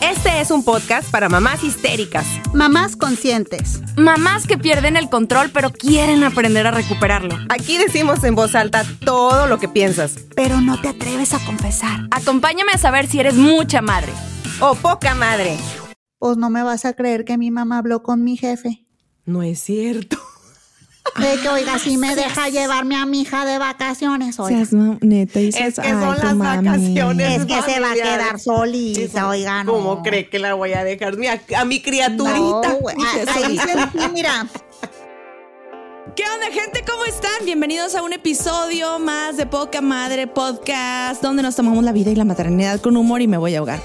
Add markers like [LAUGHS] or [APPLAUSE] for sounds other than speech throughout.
Este es un podcast para mamás histéricas, Mamás conscientes. Mamás que pierden el control pero quieren aprender a recuperarlo. Aquí decimos en voz alta todo lo que piensas. Pero no te atreves a confesar. Acompáñame a saber si eres mucha madre. O poca madre. Pues no me vas a creer que mi mamá habló con mi jefe. No es cierto. De que, oiga, si me deja llevarme a mi hija de vacaciones, oiga. Seas neta y seas, Es que son las mami. vacaciones. Es que se va a quedar solita, oiga, no. ¿Cómo cree que la voy a dejar a, mi criaturita? No, güey. Ah, Ahí sentí, mira. ¿Qué onda, gente? ¿Cómo están? Bienvenidos a un episodio más de Poca Madre Podcast, donde nos tomamos la vida y la maternidad con humor y me voy a ahogar.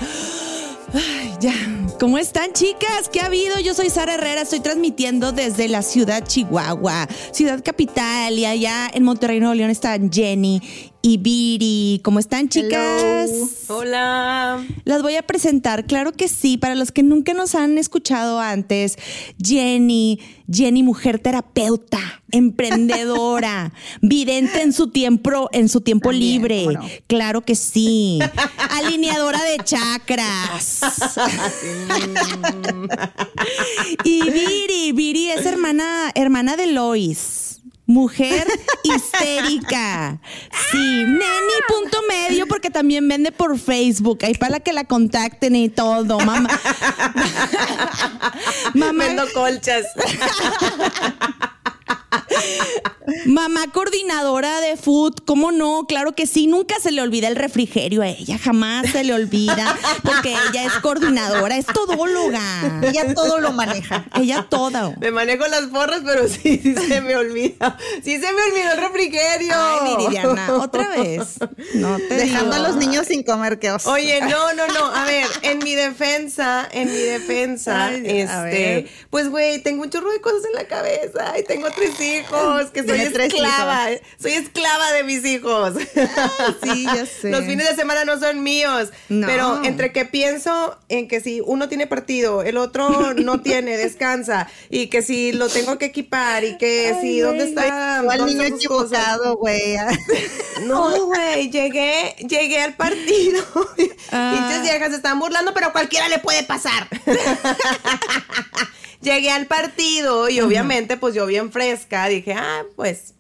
Ay, ya. ¿Cómo están, chicas? ¿Qué ha habido? Yo soy Sara Herrera, estoy transmitiendo desde la ciudad Chihuahua, ciudad capital, y allá en Monterrey, Nuevo León están Jenny y Viri. ¿Cómo están, chicas? Hola. Las voy a presentar, claro que sí, para los que nunca nos han escuchado antes, Jenny, Jenny, mujer terapeuta, emprendedora, [LAUGHS] vidente en su tiempo, en su tiempo También, libre, claro que sí, [LAUGHS] alineadora de chakras. [LAUGHS] y Viri, Viri es hermana, hermana de Lois. Mujer histérica. Sí, neni punto medio porque también vende por Facebook. Ahí para que la contacten y todo, mamá. [LAUGHS] mamá, Vendo colchas. [LAUGHS] mamá coordinadora de food, ¿cómo no? Claro que sí, nunca se le olvida el refrigerio a ella, jamás se le olvida porque ella es coordinadora, es todóloga. Ella todo lo maneja. Ella toda. Me manejo las porras, pero [LAUGHS] sí, sí se me olvida. Sí se me olvidó el refrigerio. Ay, Viridiana, otra vez. No te Dejando a los niños sin comer, qué oso. Oye, no, no, no. A ver, en mi defensa, en mi defensa, Ay, este, pues güey, tengo un chorro de cosas en la cabeza y tengo tres hijos, que soy esclava, soy esclava de mis hijos. sí, ya [LAUGHS] sé. Los fines de semana no son míos, No. pero entre que pienso en que si uno tiene partido, el otro [LAUGHS] no tiene, descansa, y que si lo tengo que equipar y que si dónde está, dónde niño equivocado, güey. [LAUGHS] No, güey, llegué, llegué al partido. Ah. Pinches viejas se están burlando, pero cualquiera le puede pasar. Llegué al partido y obviamente, pues yo bien fresca, dije, ah, pues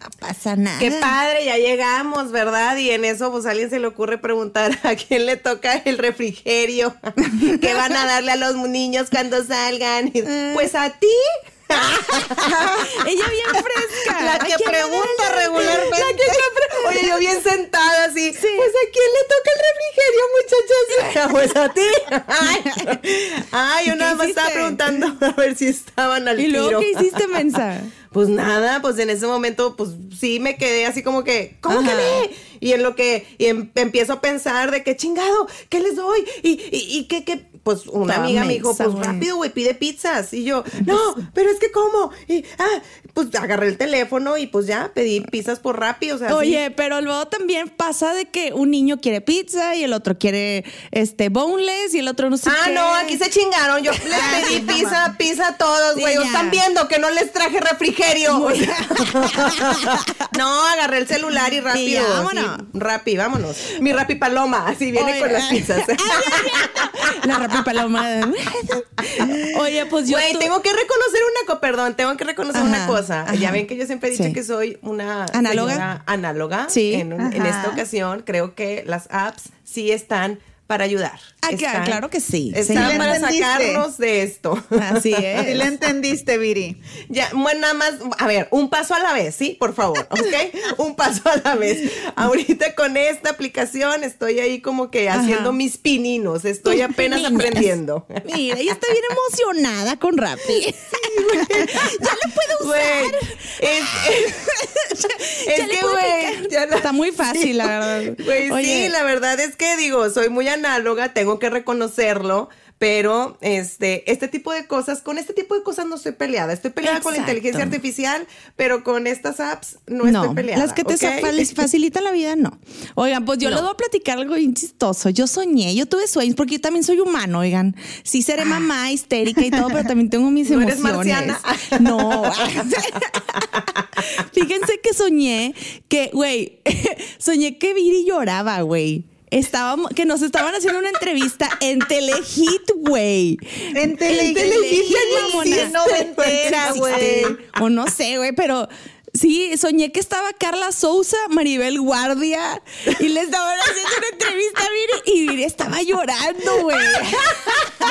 No pasa nada. qué padre, ya llegamos, ¿verdad? Y en eso, pues a alguien se le ocurre preguntar [LAUGHS] a quién le toca el refrigerio, [LAUGHS] qué van a darle a los niños cuando salgan. Y, [LAUGHS] Pues a ti. [LAUGHS] Ella bien fresca. La ¿A que pregunta regularmente. La que siempre- [LAUGHS] Oye, yo bien sentada así. Pues a quién le toca el refrigerio, muchachas. [LAUGHS] Pues a ti. Ay, Ay, yo ¿Qué nada más estaba hiciste? preguntando a ver si estaban al ¿Y luego tiro. qué hiciste, mensa? Pues nada, pues en ese momento, pues sí me quedé así como que, ¿cómo que Ajá. Y en lo que, y em- empiezo a pensar de que chingado, ¿qué les doy? Y, y, y que, que, pues una amiga me dijo, pues rápido, güey, pide pizzas. Y yo, no, pero es que ¿cómo? Y, ah, pues agarré el teléfono y pues ya pedí pizzas por rápido, o sea, sí. Oye, pero luego también pasa de que un niño quiere pizza y el otro quiere este boneless y el otro no sé Ah, qué. no, aquí se chingaron. Yo [LAUGHS] les pedí pizza, pizza a todos, Sí, güey. Están viendo que no les traje refrigerio. Muy- [LAUGHS] no, agarré el celular y rápido. Así, vámonos. Rapi, vámonos. Mi rapi paloma, así viene Oye. con las pizzas. [LAUGHS] La rapi paloma. [LAUGHS] Oye, pues yo Güey, tu- tengo que reconocer una cosa, perdón, tengo que reconocer Ajá, una cosa. ajá. Ya ven que yo siempre he dicho Sí. que soy una ¿Análoga? análoga. Sí. En, un- en Ajá. esta ocasión creo que las apps sí están para ayudar. Ah, claro, Están- claro que sí. Están Sí, para entendiste. sacarnos de esto. Así [LAUGHS] Sí es. le entendiste, Viri. Ya, bueno, nada más, a ver, un paso a la vez, ¿sí? Por favor, ¿ok? [LAUGHS] un paso a la vez. Ahorita con esta aplicación estoy ahí como que haciendo mis pininos, estoy Tus apenas pininas. aprendiendo. Mira, ella está bien emocionada con Rappi. [LAUGHS] ya lo puedo usar. Es, que, güey, Está muy fácil, la verdad. Sí, la verdad es que digo, soy muy análoga, tengo que reconocerlo, pero este, este tipo de cosas, con este tipo de cosas no estoy peleada. Estoy peleada con la inteligencia artificial, pero con estas apps no, No, estoy peleada. las que te [LAUGHS] facilitan la vida, no. Oigan, pues yo No. les voy a platicar algo bien chistoso. Yo soñé, yo tuve sueños, porque yo también soy humano, oigan. Sí seré mamá histérica y todo, pero también tengo mis [LAUGHS] ¿No eres emociones. marciana? [LAUGHS] No. Fíjense que soñé que, güey, soñé que Viri lloraba, güey. Estábamos, que nos estaban haciendo una entrevista en Telehit, güey. En Telehit, Telehit, Sí, güey. O no sé, güey, pero sí, soñé que estaba Carla Souza, Maribel Guardia, y le estaban haciendo una entrevista a Viri, y Viri estaba llorando, güey.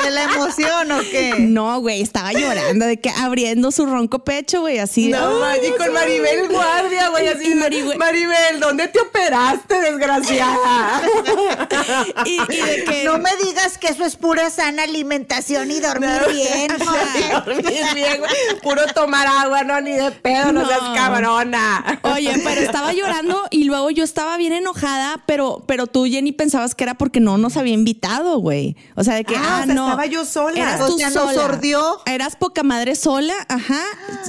¿De la emoción o qué? No, güey, estaba llorando de que abriendo su ronco pecho, güey, así. No, "Ay, y con Maribel Guardia, güey, así. Y Maribel- Maribel, ¿dónde te operaste, desgraciada? [LAUGHS] Y, y de que. No me digas que eso es pura sana alimentación y dormir bien. [LAUGHS] Ajá. Dormir bien, güey. Puro tomar agua, no, ni de pedo, no, No. seas cabrona. Oye, pero estaba llorando y luego yo estaba bien enojada, pero, pero tú, Jenny, pensabas que era porque no nos había invitado, güey. O sea, de que, Ah, ah, o sea, no. estaba yo sola. Eras O tú sea, nos sola. sordió. Eras poca madre sola, ajá,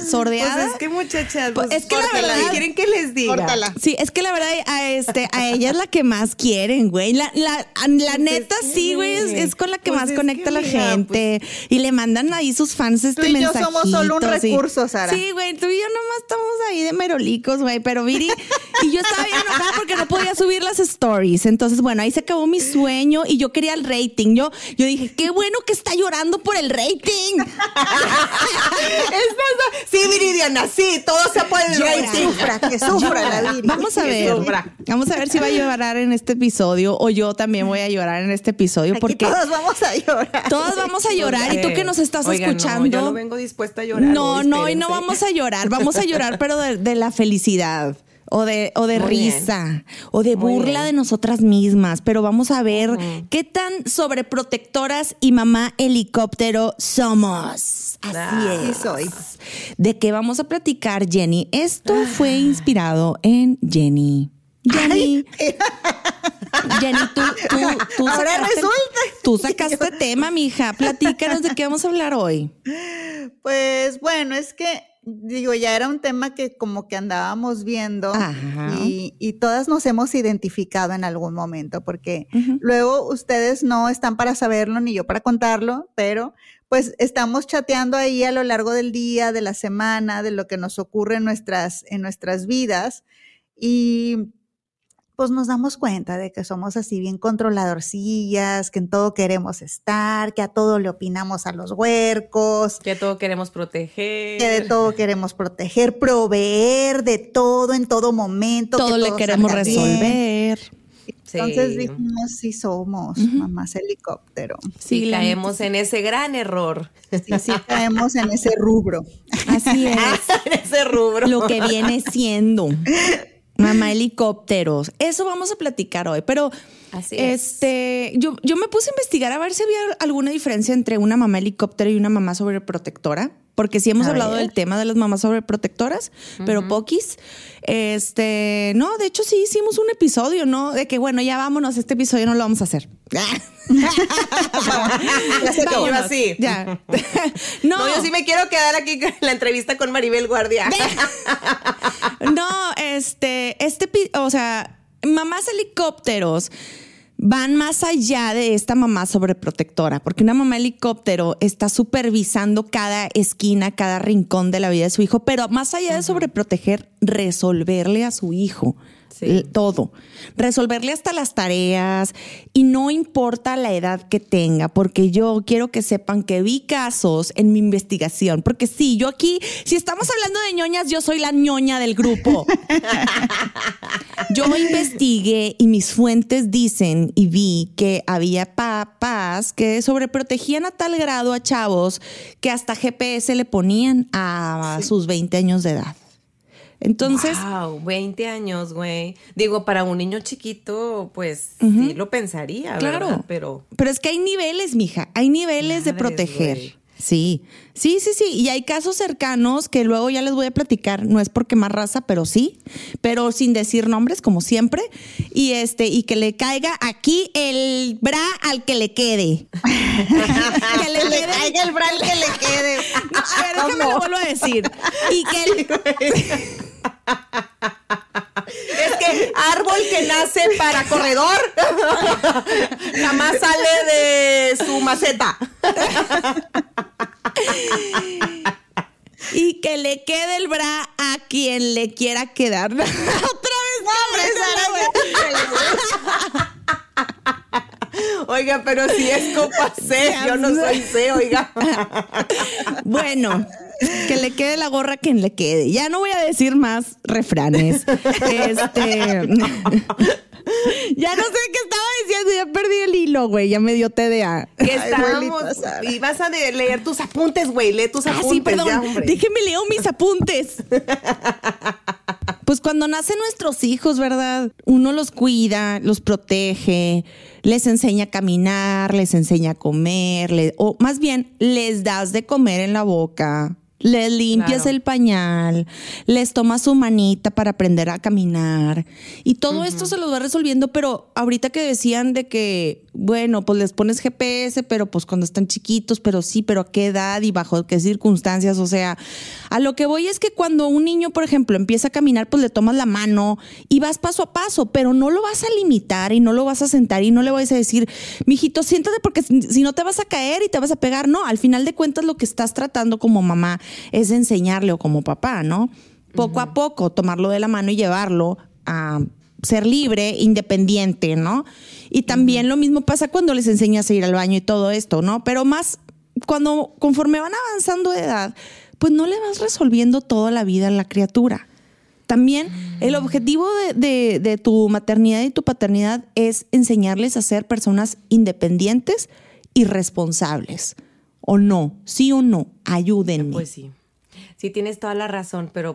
sordeada. Pues es que muchachas, Pues pues, es que la verdad- ¿Quieren que les diga? Córtala. Sí, es que la verdad a este a ella es la que más quieren, güey. La, la, la neta es que, sí, güey, es, es con la que pues más conecta que, a la gente y le mandan ahí sus fans este Tú y yo somos solo un recurso, Sara. Sí, güey, tú y yo nomás estamos ahí de merolicos, güey, pero Viri y yo estaba bien enojada porque no podía subir las stories. Entonces, bueno, ahí se acabó mi sueño y yo quería el rating. Yo yo dije, "Qué bueno que está llorando por el rating." [LAUGHS] Es verdad. Sí, Viridiana, sí, todo sea por el Que rating. sufra, que sufra la Viri. Vamos a Que ver. Vamos a ver si va a llorar en este episodio o yo también voy a llorar en este episodio Aquí porque todos vamos a llorar. todos vamos a llorar y tú que nos estás escuchando. No, yo no vengo dispuesta a llorar. No, no, y no vamos a llorar, vamos a llorar, pero de, [LAUGHS] de la felicidad. O de, o de Muy risa, o de Muy burla bien. de nosotras mismas, pero vamos a ver qué tan sobreprotectoras y mamá helicóptero somos. Así Ah, es. soy. ¿De qué vamos a platicar, Jenny? Esto fue inspirado en Jenny. Jenny. [LAUGHS] Jenny, tú, tú, tú Ahora sacaste, resulta. tú sacaste tema, mija. Platícanos de qué vamos a hablar hoy. Pues bueno, es que digo, ya era un tema que como que andábamos viendo y, y todas nos hemos identificado en algún momento, porque luego ustedes no están para saberlo ni yo para contarlo, pero pues estamos chateando ahí a lo largo del día, de la semana, de lo que nos ocurre en nuestras, en nuestras vidas y pues nos damos cuenta de que somos así bien controladorcillas, que en todo queremos estar, que a todo le opinamos a los huercos, Que todo queremos proteger. que de todo queremos proteger, proveer de todo en todo momento. que Todo le queremos bien. resolver. Sí. Entonces dijimos, sí somos mamás helicóptero. Sí, Sí, caemos en ese gran error. Sí, sí caemos en ese rubro. Así [LAUGHS] es. en ese rubro. lo que viene siendo. [LAUGHS] Mamá helicópteros. Eso vamos a platicar hoy. Pero Así es. este, yo, yo me puse a investigar a ver si había alguna diferencia entre una mamá helicóptero y una mamá sobreprotectora. Porque sí hemos A hablado ver. del tema de las mamás sobreprotectoras, pero poquis. Este, no, de hecho sí hicimos un episodio, ¿no? De que bueno, ya vámonos, este episodio no lo vamos a hacer. [LAUGHS] Ya se así. Ya. [LAUGHS] No, yo sí me quiero quedar aquí con la entrevista con Maribel Guardia. [LAUGHS] No, este, este, o sea, mamás helicópteros van más allá de esta mamá sobreprotectora, porque una mamá helicóptero está supervisando cada esquina, cada rincón de la vida de su hijo, pero más allá de sobreproteger, resolverle a su hijo. Sí. Todo. Resolverle hasta las tareas y no importa la edad que tenga, porque yo quiero que sepan que vi casos en mi investigación, porque sí, yo aquí, si estamos hablando de ñoñas, yo soy la ñoña del grupo. Yo investigué y mis fuentes dicen y vi que había papás que sobreprotegían a tal grado a chavos que hasta GPS le ponían a sus 20 años de edad. Entonces, wow, 20 años, güey. Digo, para un niño chiquito, pues sí lo pensaría, Claro. ¿verdad? Pero Pero es que hay niveles, mija, hay niveles de proteger. Sí, sí, sí, sí. Y hay casos cercanos que luego ya les voy a platicar. No es porque más raza, pero sí. Pero sin decir nombres, como siempre. Y este, y que le caiga aquí el bra al que le quede. [LAUGHS] que le caiga el bral que le quede. No, a ver, déjame lo vuelvo a decir. Y que el- [LAUGHS] es que árbol que nace para corredor jamás sale de su maceta. y que le quede el bra a quien le quiera quedar. [LAUGHS] Otra vez, Sara, Oiga, pero si es copa C, yo no soy C, oiga. Bueno, que le quede la gorra quien le quede. Ya no voy a decir más refranes. Este. [LAUGHS] Ya no sé qué estaba diciendo, ya perdí el hilo, güey, ya me dio TDA. Que estábamos. Y vas a leer tus apuntes, güey. Lee tus Ah, apuntes. sí, perdón. ya. Déjeme leo mis apuntes. [LAUGHS] Pues cuando nacen nuestros hijos, ¿verdad? Uno los cuida, los protege, les enseña a caminar, les enseña a comer, o más bien les das de comer en la boca. Les limpias Claro. el pañal, les tomas su manita para aprender a caminar. Y todo esto se los va resolviendo, pero ahorita que decían de que, bueno, pues les pones GPS, pero pues cuando están chiquitos, pero sí, pero a qué edad y bajo qué circunstancias. O sea, a lo que voy es que cuando un niño, por ejemplo, empieza a caminar, pues le tomas la mano y vas paso a paso, pero no lo vas a limitar y no lo vas a sentar y no le vas a decir, mijito, siéntate porque si no te vas a caer y te vas a pegar. No, al final de cuentas lo que estás tratando como mamá es enseñarle o como papá, ¿no? Poco a poco, tomarlo de la mano y llevarlo a ser libre, independiente, ¿no? Y también lo mismo pasa cuando les enseñas a ir al baño y todo esto, ¿no? Pero más cuando conforme van avanzando de edad, pues no le vas resolviendo toda la vida a la criatura. También el objetivo de, de- de tu maternidad y tu paternidad es enseñarles a ser personas independientes y responsables. ¿O no? ¿Sí o no? Ayúdenme. Pues sí. Sí, tienes toda la razón, pero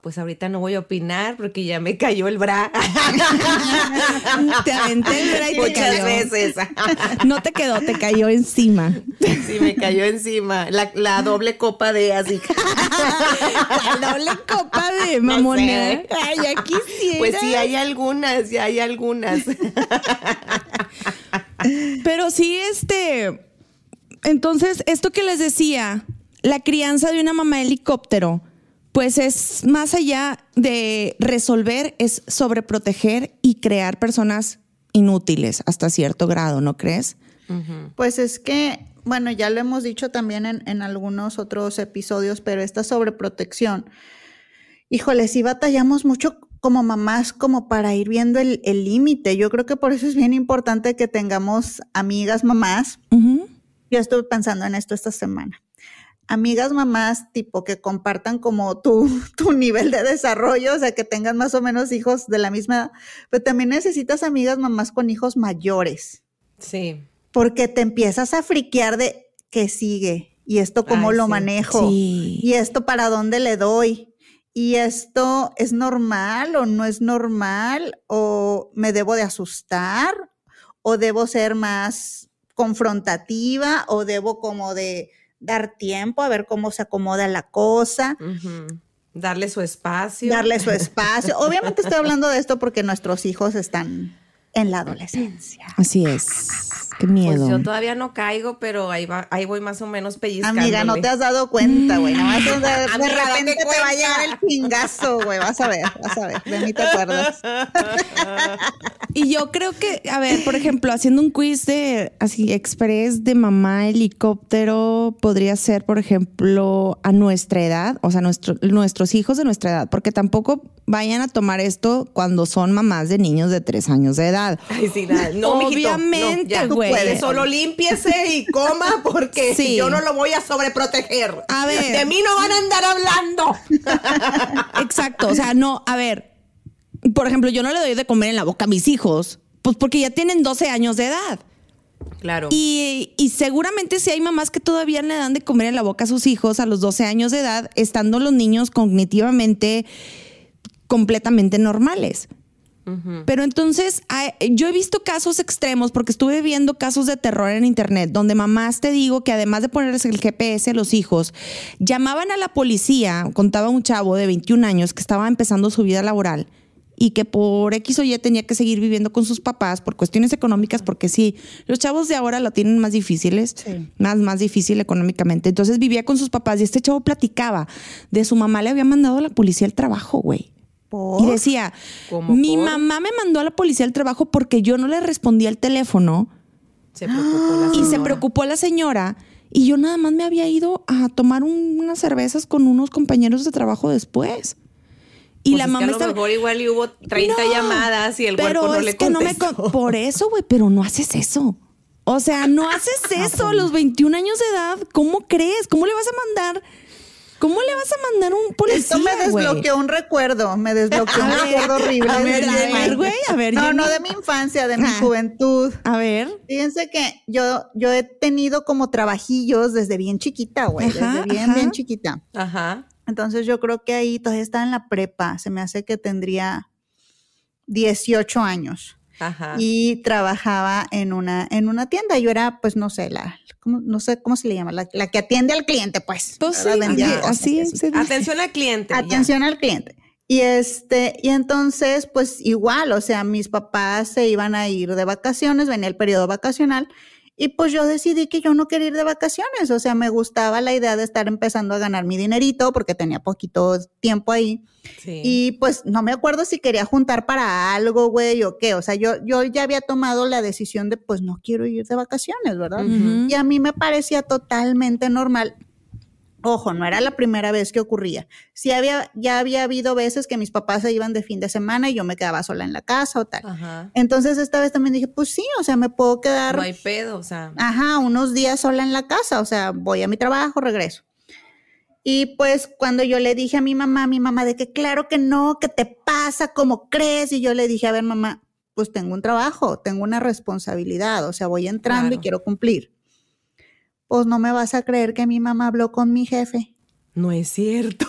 pues ahorita no voy a opinar porque ya me cayó el bra. [LAUGHS] Te aventé el bra y te Muchas cayó. veces. No te quedó, te cayó encima. Sí, me cayó encima. La, la doble copa de así. La doble copa de mamona. sé. Ay, ya quisiera. Pues sí, hay algunas, ya hay algunas. Pero sí, este. Entonces, esto que les decía, la crianza de una mamá helicóptero, pues es más allá de resolver, es sobreproteger y crear personas inútiles hasta cierto grado, ¿no crees? Pues es que, bueno, ya lo hemos dicho también en, en algunos otros episodios, pero esta sobreprotección, híjole, sí batallamos mucho como mamás como para ir viendo el el límite. Yo creo que por eso es bien importante que tengamos amigas mamás. Ujú. Yo estuve pensando en esto esta semana. Amigas mamás tipo que compartan como tu, [LAUGHS] tu nivel de desarrollo, o sea, que tengan más o menos hijos de la misma edad, pero también necesitas amigas mamás con hijos mayores. Sí. porque te empiezas a friquear de qué sigue y esto cómo Ay, lo sí. manejo Sí. y esto para dónde le doy y esto es normal o no es normal o me debo de asustar o debo ser más confrontativa o debo como de dar tiempo a ver cómo se acomoda la cosa. Darle su espacio. darle su espacio. [LAUGHS] Obviamente estoy hablando de esto porque nuestros hijos están en la adolescencia. Así es. Qué miedo. Pues yo todavía no caigo, pero ahí va, ahí voy más o menos pellizcando. Amiga, no te has dado cuenta, güey. Nada más [LAUGHS] de, de repente te va a llegar el chingazo, güey. Vas a ver, vas a ver. De mí te acuerdas. [LAUGHS] Y yo creo que, a ver, por ejemplo, haciendo un quiz de así express de mamá helicóptero podría ser, por ejemplo, a nuestra edad, o sea, nuestro, nuestros hijos de nuestra edad, porque tampoco vayan a tomar esto cuando son mamás de niños de tres años de edad. Ay, sí, nada. no, Obviamente, no, puedes, solo límpiese y coma porque Sí. yo no lo voy a sobreproteger. A ver. De mí no van a andar hablando. [LAUGHS] Exacto, o sea, no, a ver, por ejemplo, yo no le doy de comer en la boca a mis hijos, pues porque ya tienen 12 años de edad. Claro. Y, y seguramente si hay mamás que todavía le dan de comer en la boca a sus hijos a los 12 años de edad, estando los niños cognitivamente completamente normales. Pero entonces, yo he visto casos extremos porque estuve viendo casos de terror en internet donde mamás te digo que además de ponerles el GPS a los hijos, llamaban a la policía, contaba un chavo de 21 años que estaba empezando su vida laboral y que por X o Y tenía que seguir viviendo con sus papás por cuestiones económicas, porque sí, los chavos de ahora lo tienen más difíciles, más, más difícil económicamente. Entonces vivía con sus papás y este chavo platicaba de su mamá le había mandado a la policía al trabajo, güey. ¿Por? Y decía, ¿Cómo mi por? mamá me mandó a la policía al trabajo porque yo no le respondía al teléfono se preocupó la y se preocupó la señora y yo nada más me había ido a tomar un- unas cervezas con unos compañeros de trabajo después. Y Pues la es que mamá a lo estaba- mejor igual y hubo 30 No, llamadas y el pero cuerpo no es le que no me con- por eso, güey, pero no haces eso. O sea, no haces [LAUGHS] eso a los 21 años de edad. ¿Cómo crees? ¿Cómo le vas a mandar? ¿Cómo le vas a mandar un policía, Esto me desbloqueó un recuerdo, me desbloqueó un recuerdo horrible. a ver, a güey, a ver, No, no de mi infancia, de mi Ah. juventud. A ver. Fíjense que yo, yo he tenido como trabajillos desde bien chiquita, güey, desde bien, ajá. bien chiquita. Ajá. Entonces yo creo que ahí todavía estaba en la prepa, se me hace que tendría 18 años Ajá. y trabajaba en una, en una tienda. Yo era, pues, no sé, la, ¿cómo- no sé cómo se le llama, la, la que atiende al cliente, pues. Pues así- así y se dice. Atención al cliente. ya. Atención al cliente. Y este, y entonces, pues igual, o sea, mis papás se iban a ir de vacaciones, venía el periodo vacacional, y pues yo decidí que yo no quería ir de vacaciones. O sea, me gustaba la idea de estar empezando a ganar mi dinerito porque tenía poquito tiempo ahí. Sí. Y pues no me acuerdo si quería juntar para algo, güey, o qué. O sea, yo, yo ya había tomado la decisión de pues no quiero ir de vacaciones, ¿verdad? Y a mí me parecía totalmente normal. Ojo, no era la primera vez que ocurría. Sí había, ya había habido veces que mis papás se iban de fin de semana y yo me quedaba sola en la casa o tal. Ajá. Entonces esta vez también dije, pues sí, o sea, me puedo quedar, No hay pedo, o sea. ajá, unos días sola en la casa, o sea, voy a mi trabajo, regreso. Y pues cuando yo le dije a mi mamá, mi mamá de que claro que no, que te pasa, ¿cómo crees? Y yo le dije, a ver mamá, pues tengo un trabajo, tengo una responsabilidad, o sea, voy entrando y quiero cumplir. Pues no me vas a creer que mi mamá habló con mi jefe. No es cierto.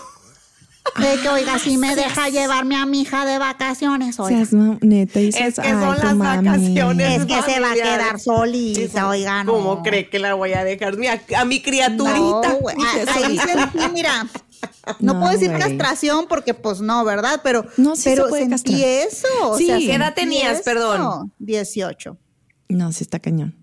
De que, oiga, si me [LAUGHS] deja llevarme a mi hija de vacaciones, oiga. Seas neta, dices, Es que "Ay, son las mami". vacaciones. Es que se va a quedar solita, oiga, no. ¿Cómo cree que la voy a dejar? Mira, a mi criaturita. No, Ah, Ahí sentí, mira, no, No, puedo decir castración porque pues no, ¿verdad? Pero, No, sí se pero puede sentí castrar. eso. o Sí, sea, ¿qué edad tenías? eso. Perdón. 18. No, sí está cañón.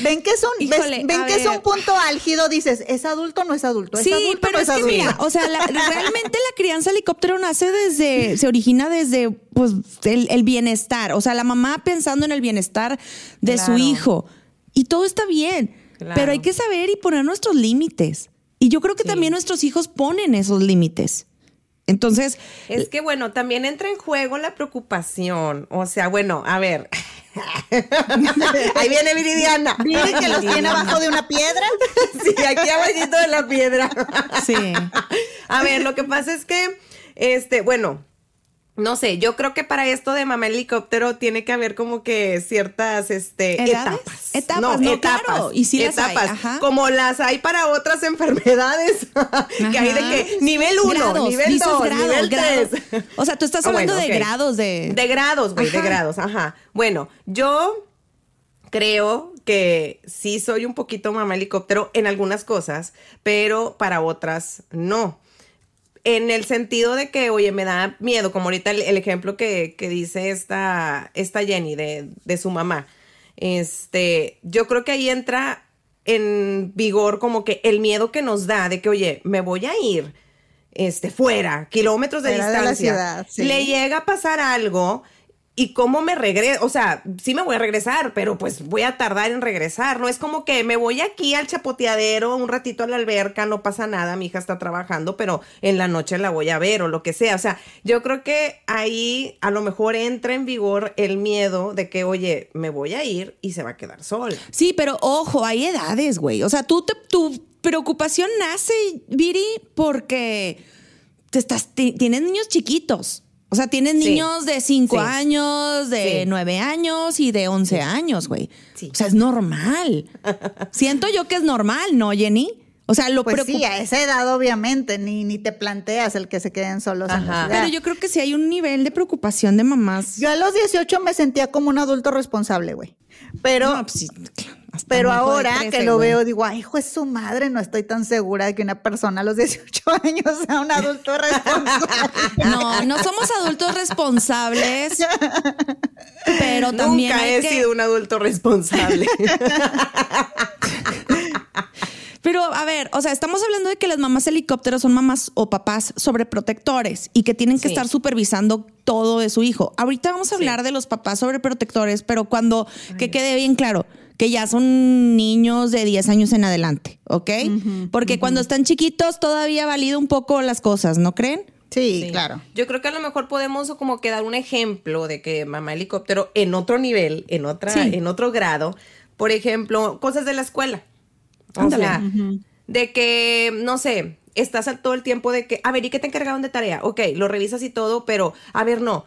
Ven que es un, ves- ven que es un punto álgido, dices, ¿es adulto o no es adulto? ¿Es Sí, adulto o pero no es que adulto? mira, o sea, la- [LAUGHS] realmente la crianza helicóptero nace desde, se origina desde, pues, el, el bienestar. O sea, la mamá pensando en el bienestar de su hijo. Y todo está bien, Claro. pero hay que saber y poner nuestros límites. Y yo creo que también nuestros hijos ponen esos límites. Entonces, Es que bueno, también entra en juego la preocupación. O sea, bueno, a ver. [LAUGHS] Ahí viene Viridiana. Miren que los tiene abajo de una piedra. [LAUGHS] Sí, aquí abajito de la piedra. sí. [LAUGHS] A ver, lo que pasa es que, este, bueno, no sé, yo creo que para esto de mamá helicóptero tiene que haber como que ciertas, este, ¿Edades? etapas. Etapas, no, claro, y sí las hay, ajá. Como las hay para otras [LAUGHS] enfermedades. que hay de que nivel 1, Grados, nivel dices 2, grados, nivel grados. 3. O sea, tú estás hablando de grados de- De grados, güey, de grados, ajá. Bueno, yo creo que sí soy un poquito mamá helicóptero en algunas cosas, pero para otras no. En el sentido de que, oye, me da miedo, como ahorita el, el ejemplo que, que dice esta, esta Jenny de, de su mamá. Este, yo creo que ahí entra en vigor como que el miedo que nos da de que, oye, me voy a ir este, fuera, kilómetros de Fuera de la distancia. ciudad, sí. Le llega a pasar algo y cómo me regreso, o sea, sí me voy a regresar, pero pues voy a tardar en regresar, ¿no? Es como que me voy aquí al chapoteadero, un ratito a la alberca, no pasa nada, mi hija está trabajando, pero en la noche la voy a ver o lo que sea. O sea, yo creo que ahí a lo mejor entra en vigor el miedo de que, oye, me voy a ir y se va a quedar sola. Sí, pero ojo, hay edades, güey. O sea, tú te- tu preocupación nace, Viri, porque te estás, ti- tienes niños chiquitos. O sea, tienes Sí. niños de 5 Sí. años, de Sí. 9 años y de 11 años, güey. Sí. O sea, es normal. Siento yo que es normal, ¿no, Jenny? O sea, lo Pues preocup- sí, a esa edad obviamente ni, ni te planteas el que se queden solos en la Ajá. ciudad. Pero yo creo que sí hay un nivel de preocupación de mamás. Yo a los 18 me sentía como un adulto responsable, güey. Pero, No, pues sí, hasta pero ahora 13, que lo veo, digo, ay, hijo es su madre, no estoy tan segura de que una persona a los [LAUGHS] 18 años sea un adulto [LAUGHS] responsable. No, no somos adultos responsables, pero también Nunca he que- sido un adulto responsable. [LAUGHS] Pero a ver, o sea, estamos hablando de que las mamás helicópteros son mamás o papás sobreprotectores y que tienen que Sí. estar supervisando todo de su hijo. Ahorita vamos a hablar de los papás sobreprotectores, pero cuando que quede bien claro que ya son niños de 10 años en adelante, ¿ok? Porque cuando están chiquitos todavía valido un poco las cosas, ¿no creen? Sí, Sí. claro. Yo creo que a lo mejor podemos como que dar un ejemplo de que mamá helicóptero en otro nivel, en otra, Sí. en otro grado. Por ejemplo, cosas de la escuela. O sea, de que, no sé, estás todo el tiempo de que, a ver, ¿y qué te encargaron de tarea? Ok, lo revisas y todo, pero, a ver, no,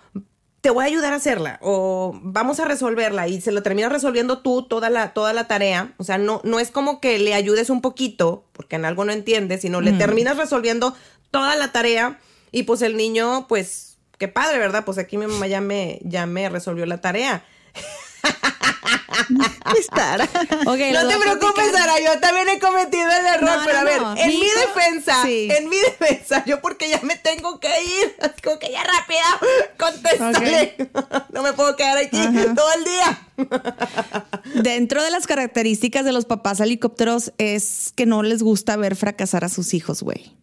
te voy a ayudar a hacerla o vamos a resolverla y se lo terminas resolviendo tú toda la, toda la tarea. O sea, no, no es como que le ayudes un poquito, porque en algo no entiendes, sino le terminas resolviendo toda la tarea y pues el niño, pues, qué padre, ¿verdad? Pues aquí mi mamá ya me, ya me resolvió la tarea. [LAUGHS] [LAUGHS] Estar. No te preocupes, Sara, yo también he cometido el error, No, pero no, a ver, no, en mi defensa, sí. en mi defensa, yo porque ya me tengo que ir, [LAUGHS] como que ya rápido, [LAUGHS] contéstale, no me puedo quedar aquí todo el día. Dentro de las características de los papás helicópteros es que no les gusta ver fracasar a sus hijos, güey.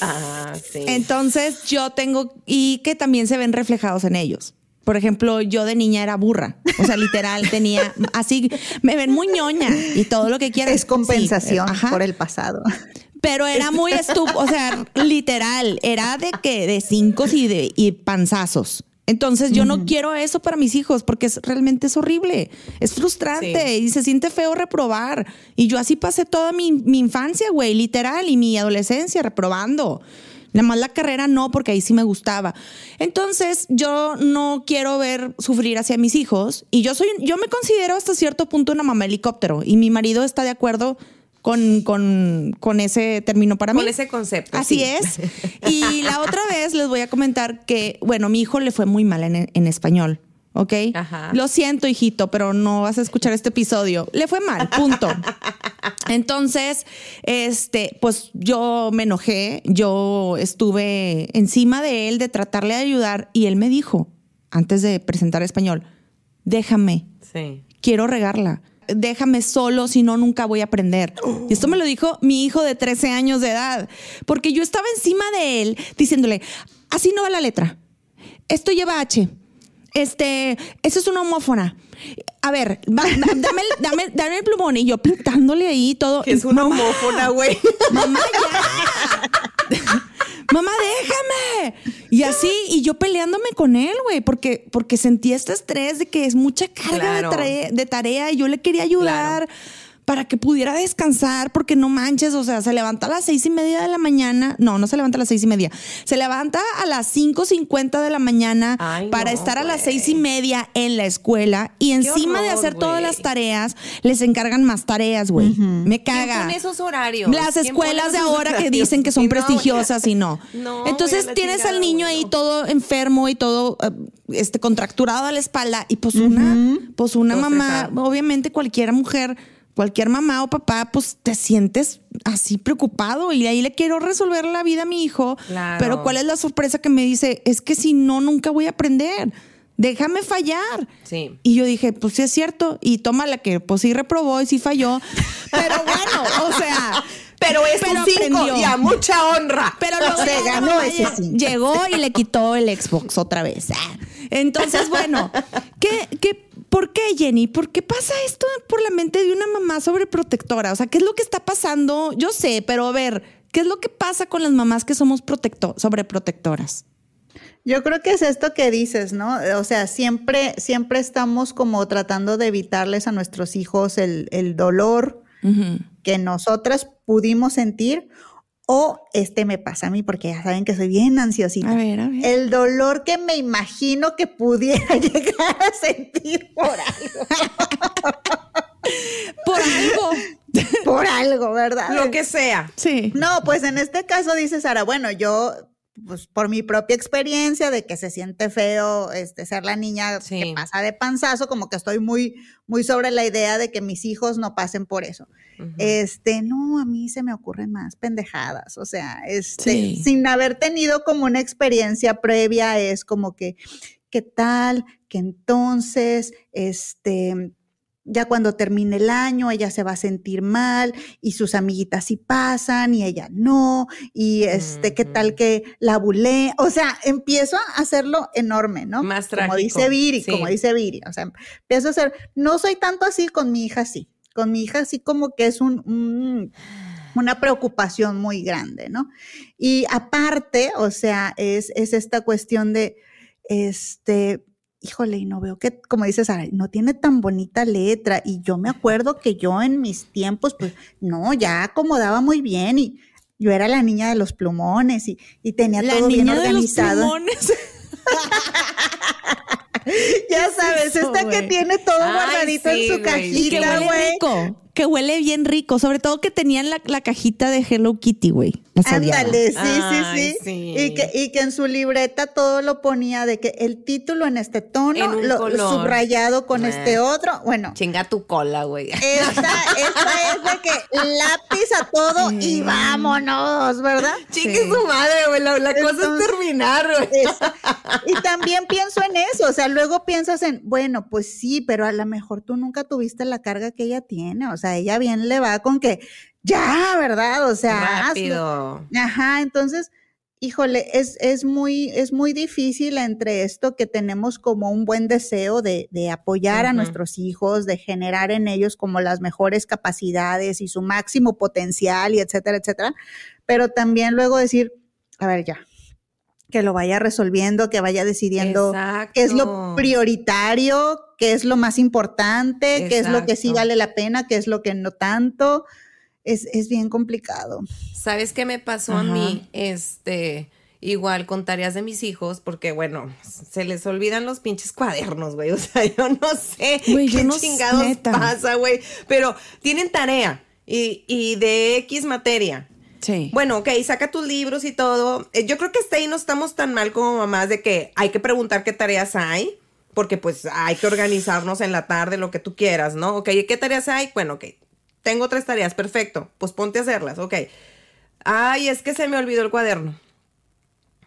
Ah, sí. Entonces yo tengo, y que también se ven reflejados en ellos. Por ejemplo, yo de niña era burra. O sea, literal, [LAUGHS] tenía así, me ven muy ñoña y todo lo que quieran. Es compensación Sí, por el pasado. Pero era muy [LAUGHS] estúpido, o sea, literal, era de que de cinco y de y panzazos. Entonces yo no quiero eso para mis hijos porque es, realmente es horrible, es frustrante Sí. y se siente feo reprobar. Y yo así pasé toda mi, mi infancia, güey, literal, y mi adolescencia reprobando. Nada más la carrera no, porque ahí sí me gustaba. Entonces, yo no quiero ver sufrir hacia mis hijos. Y yo soy, yo me considero hasta cierto punto una mamá helicóptero. Y mi marido está de acuerdo con, con, con ese término para mí. Con ese concepto. Así sí. es. [LAUGHS] Y la otra vez les voy a comentar que, bueno, mi hijo le fue muy mal en, en español. ¿Ok? Ajá. Lo siento, hijito, pero no vas a escuchar este episodio. Le fue mal, punto. [LAUGHS] Entonces, este, pues yo me enojé, yo estuve encima de él de tratarle de ayudar y él me dijo, antes de presentar español, déjame, Sí. quiero regarla. Déjame solo, si no, nunca voy a aprender. Y esto me lo dijo mi hijo de 13 años de edad, porque yo estaba encima de él diciéndole, así no va la letra. Esto lleva H. Este, eso es una homófona. A ver, va- va- dame, el- dame, dame el plumón. Y yo pintándole ahí todo. Que es una homófona, güey. Mamá, ya. Mamá, déjame. Y así, y yo peleándome con él, güey, porque, porque sentí este estrés de que es mucha carga Claro. de, tarea, de tarea y yo le quería ayudar para que pudiera descansar, porque no manches, o sea, se levanta a las seis y media de la mañana. No, no se levanta a las seis y media. Se levanta a las cinco cincuenta de la mañana Ay, para no, estar a las seis y media en la escuela y encima de hacer todas las tareas, les encargan más tareas, güey. Me ¿Quién caga. pone esos horarios? Las ¿Quién pone escuelas de ahora que dicen que son no, prestigiosas y no. [LAUGHS] Entonces tienes al niño ahí todo enfermo y todo eh, este contracturado a la espalda y pues una pues una mamá, obviamente cualquier mujer cualquier mamá o papá, pues te sientes así preocupado y ahí le quiero resolver la vida a mi hijo. Claro. Pero ¿cuál es la sorpresa que me dice? Es que si no, nunca voy a aprender. Déjame fallar. Sí. Y yo dije, pues sí es cierto. Y toma la que pues sí reprobó y sí falló. Pero bueno, o sea. [LAUGHS] Pero es Pero un cinco y a mucha honra. Pero luego Se ganó ese cinco. Llegó y le quitó el Xbox otra vez. Entonces, bueno, ¿qué, qué, ¿por qué, Jenny? ¿Por qué pasa esto por la mente de una mamá sobreprotectora? O sea, ¿qué es lo que está pasando? Yo sé, pero a ver, ¿qué es lo que pasa con las mamás que somos protecto sobreprotectoras? Yo creo que es esto que dices, ¿no? O sea, siempre, siempre estamos como tratando de evitarles a nuestros hijos el, el dolor que nosotras pudimos sentir. O este me pasa a mí, porque ya saben que soy bien ansiosita. A ver, a ver. El dolor que me imagino que pudiera [LAUGHS] llegar a sentir por algo. [LAUGHS] Por algo. por algo, ¿verdad? Lo que sea. Sí. No, pues en este caso dice Sara, bueno, yo, pues por mi propia experiencia de que se siente feo este, ser la niña Sí. que pasa de panzazo, como que estoy muy, muy sobre la idea de que mis hijos no pasen por eso. Este, no, a mí se me ocurren más pendejadas, o sea, este, Sí. sin haber tenido como una experiencia previa, es como que, ¿qué tal? Que entonces, este, ya cuando termine el año, ella se va a sentir mal y sus amiguitas sí pasan y ella no, y este, ¿qué tal que la bulé? O sea, empiezo a hacerlo enorme, ¿no? Más Como trágico, dice Viri, sí. como dice Viri, o sea, empiezo a hacer, no soy tanto así con mi hija, sí, con mi hija sí como que es un, un- una preocupación muy grande, ¿no? Y aparte, o sea, es, es esta cuestión de, este, híjole, y no veo que, como dices, Sara, no tiene tan bonita letra. Y yo me acuerdo que yo en mis tiempos, pues, no, ya acomodaba muy bien y yo era la niña de los plumones y, y tenía La todo bien niña de los organizado. plumones. [LAUGHS] Ya sabes, eso, esta que tiene todo Ay, guardadito sí, en su cajita, güey. Que huele bien rico. Sobre todo que tenían la, la cajita de Hello Kitty, güey. Ándale, sí, Ay, sí, sí, sí. Y, que, y que en su libreta todo lo ponía de que el título en este En tono, un lo, color. subrayado con este otro. Bueno, Chinga tu cola, güey. esta, esta es de que lápiz a todo y vámonos, ¿verdad? Chingue su madre, güey. La, la cosa es terminar, güey. Y también pienso en eso, o sea, luego piensas en, bueno, pues sí, pero a lo mejor tú nunca tuviste la carga que ella tiene, o sea, ella bien le va con que, ya, ¿verdad? O sea, hazlo. Rápido. Ajá, entonces, híjole, es, es, muy, es muy difícil entre esto que tenemos como un buen deseo de, de apoyar a nuestros hijos, de generar en ellos como las mejores capacidades y su máximo potencial y etcétera, etcétera, pero también luego decir, a ver, ya, que lo vaya resolviendo, que vaya decidiendo Exacto. qué es lo prioritario, qué es lo más importante, qué es lo que sí Exacto. vale la pena, qué es lo que no tanto. Es, es bien complicado. ¿Sabes qué me pasó a mí? Este, igual con tareas de mis hijos, porque bueno, se les olvidan los pinches cuadernos, güey. [LAUGHS] O sea, yo no sé qué no chingados neta. pasa, güey. Pero tienen tarea y, y de X materia. Sí. Bueno, ok, saca tus libros y todo. Eh, Yo creo que hasta ahí no estamos tan mal como mamás de que hay que preguntar qué tareas hay, porque pues hay que organizarnos en la tarde, lo que tú quieras, ¿no? Ok, ¿qué tareas hay? Bueno, ok, tengo tres tareas, perfecto, pues ponte a hacerlas, ok. Ay, es que se me olvidó el cuaderno.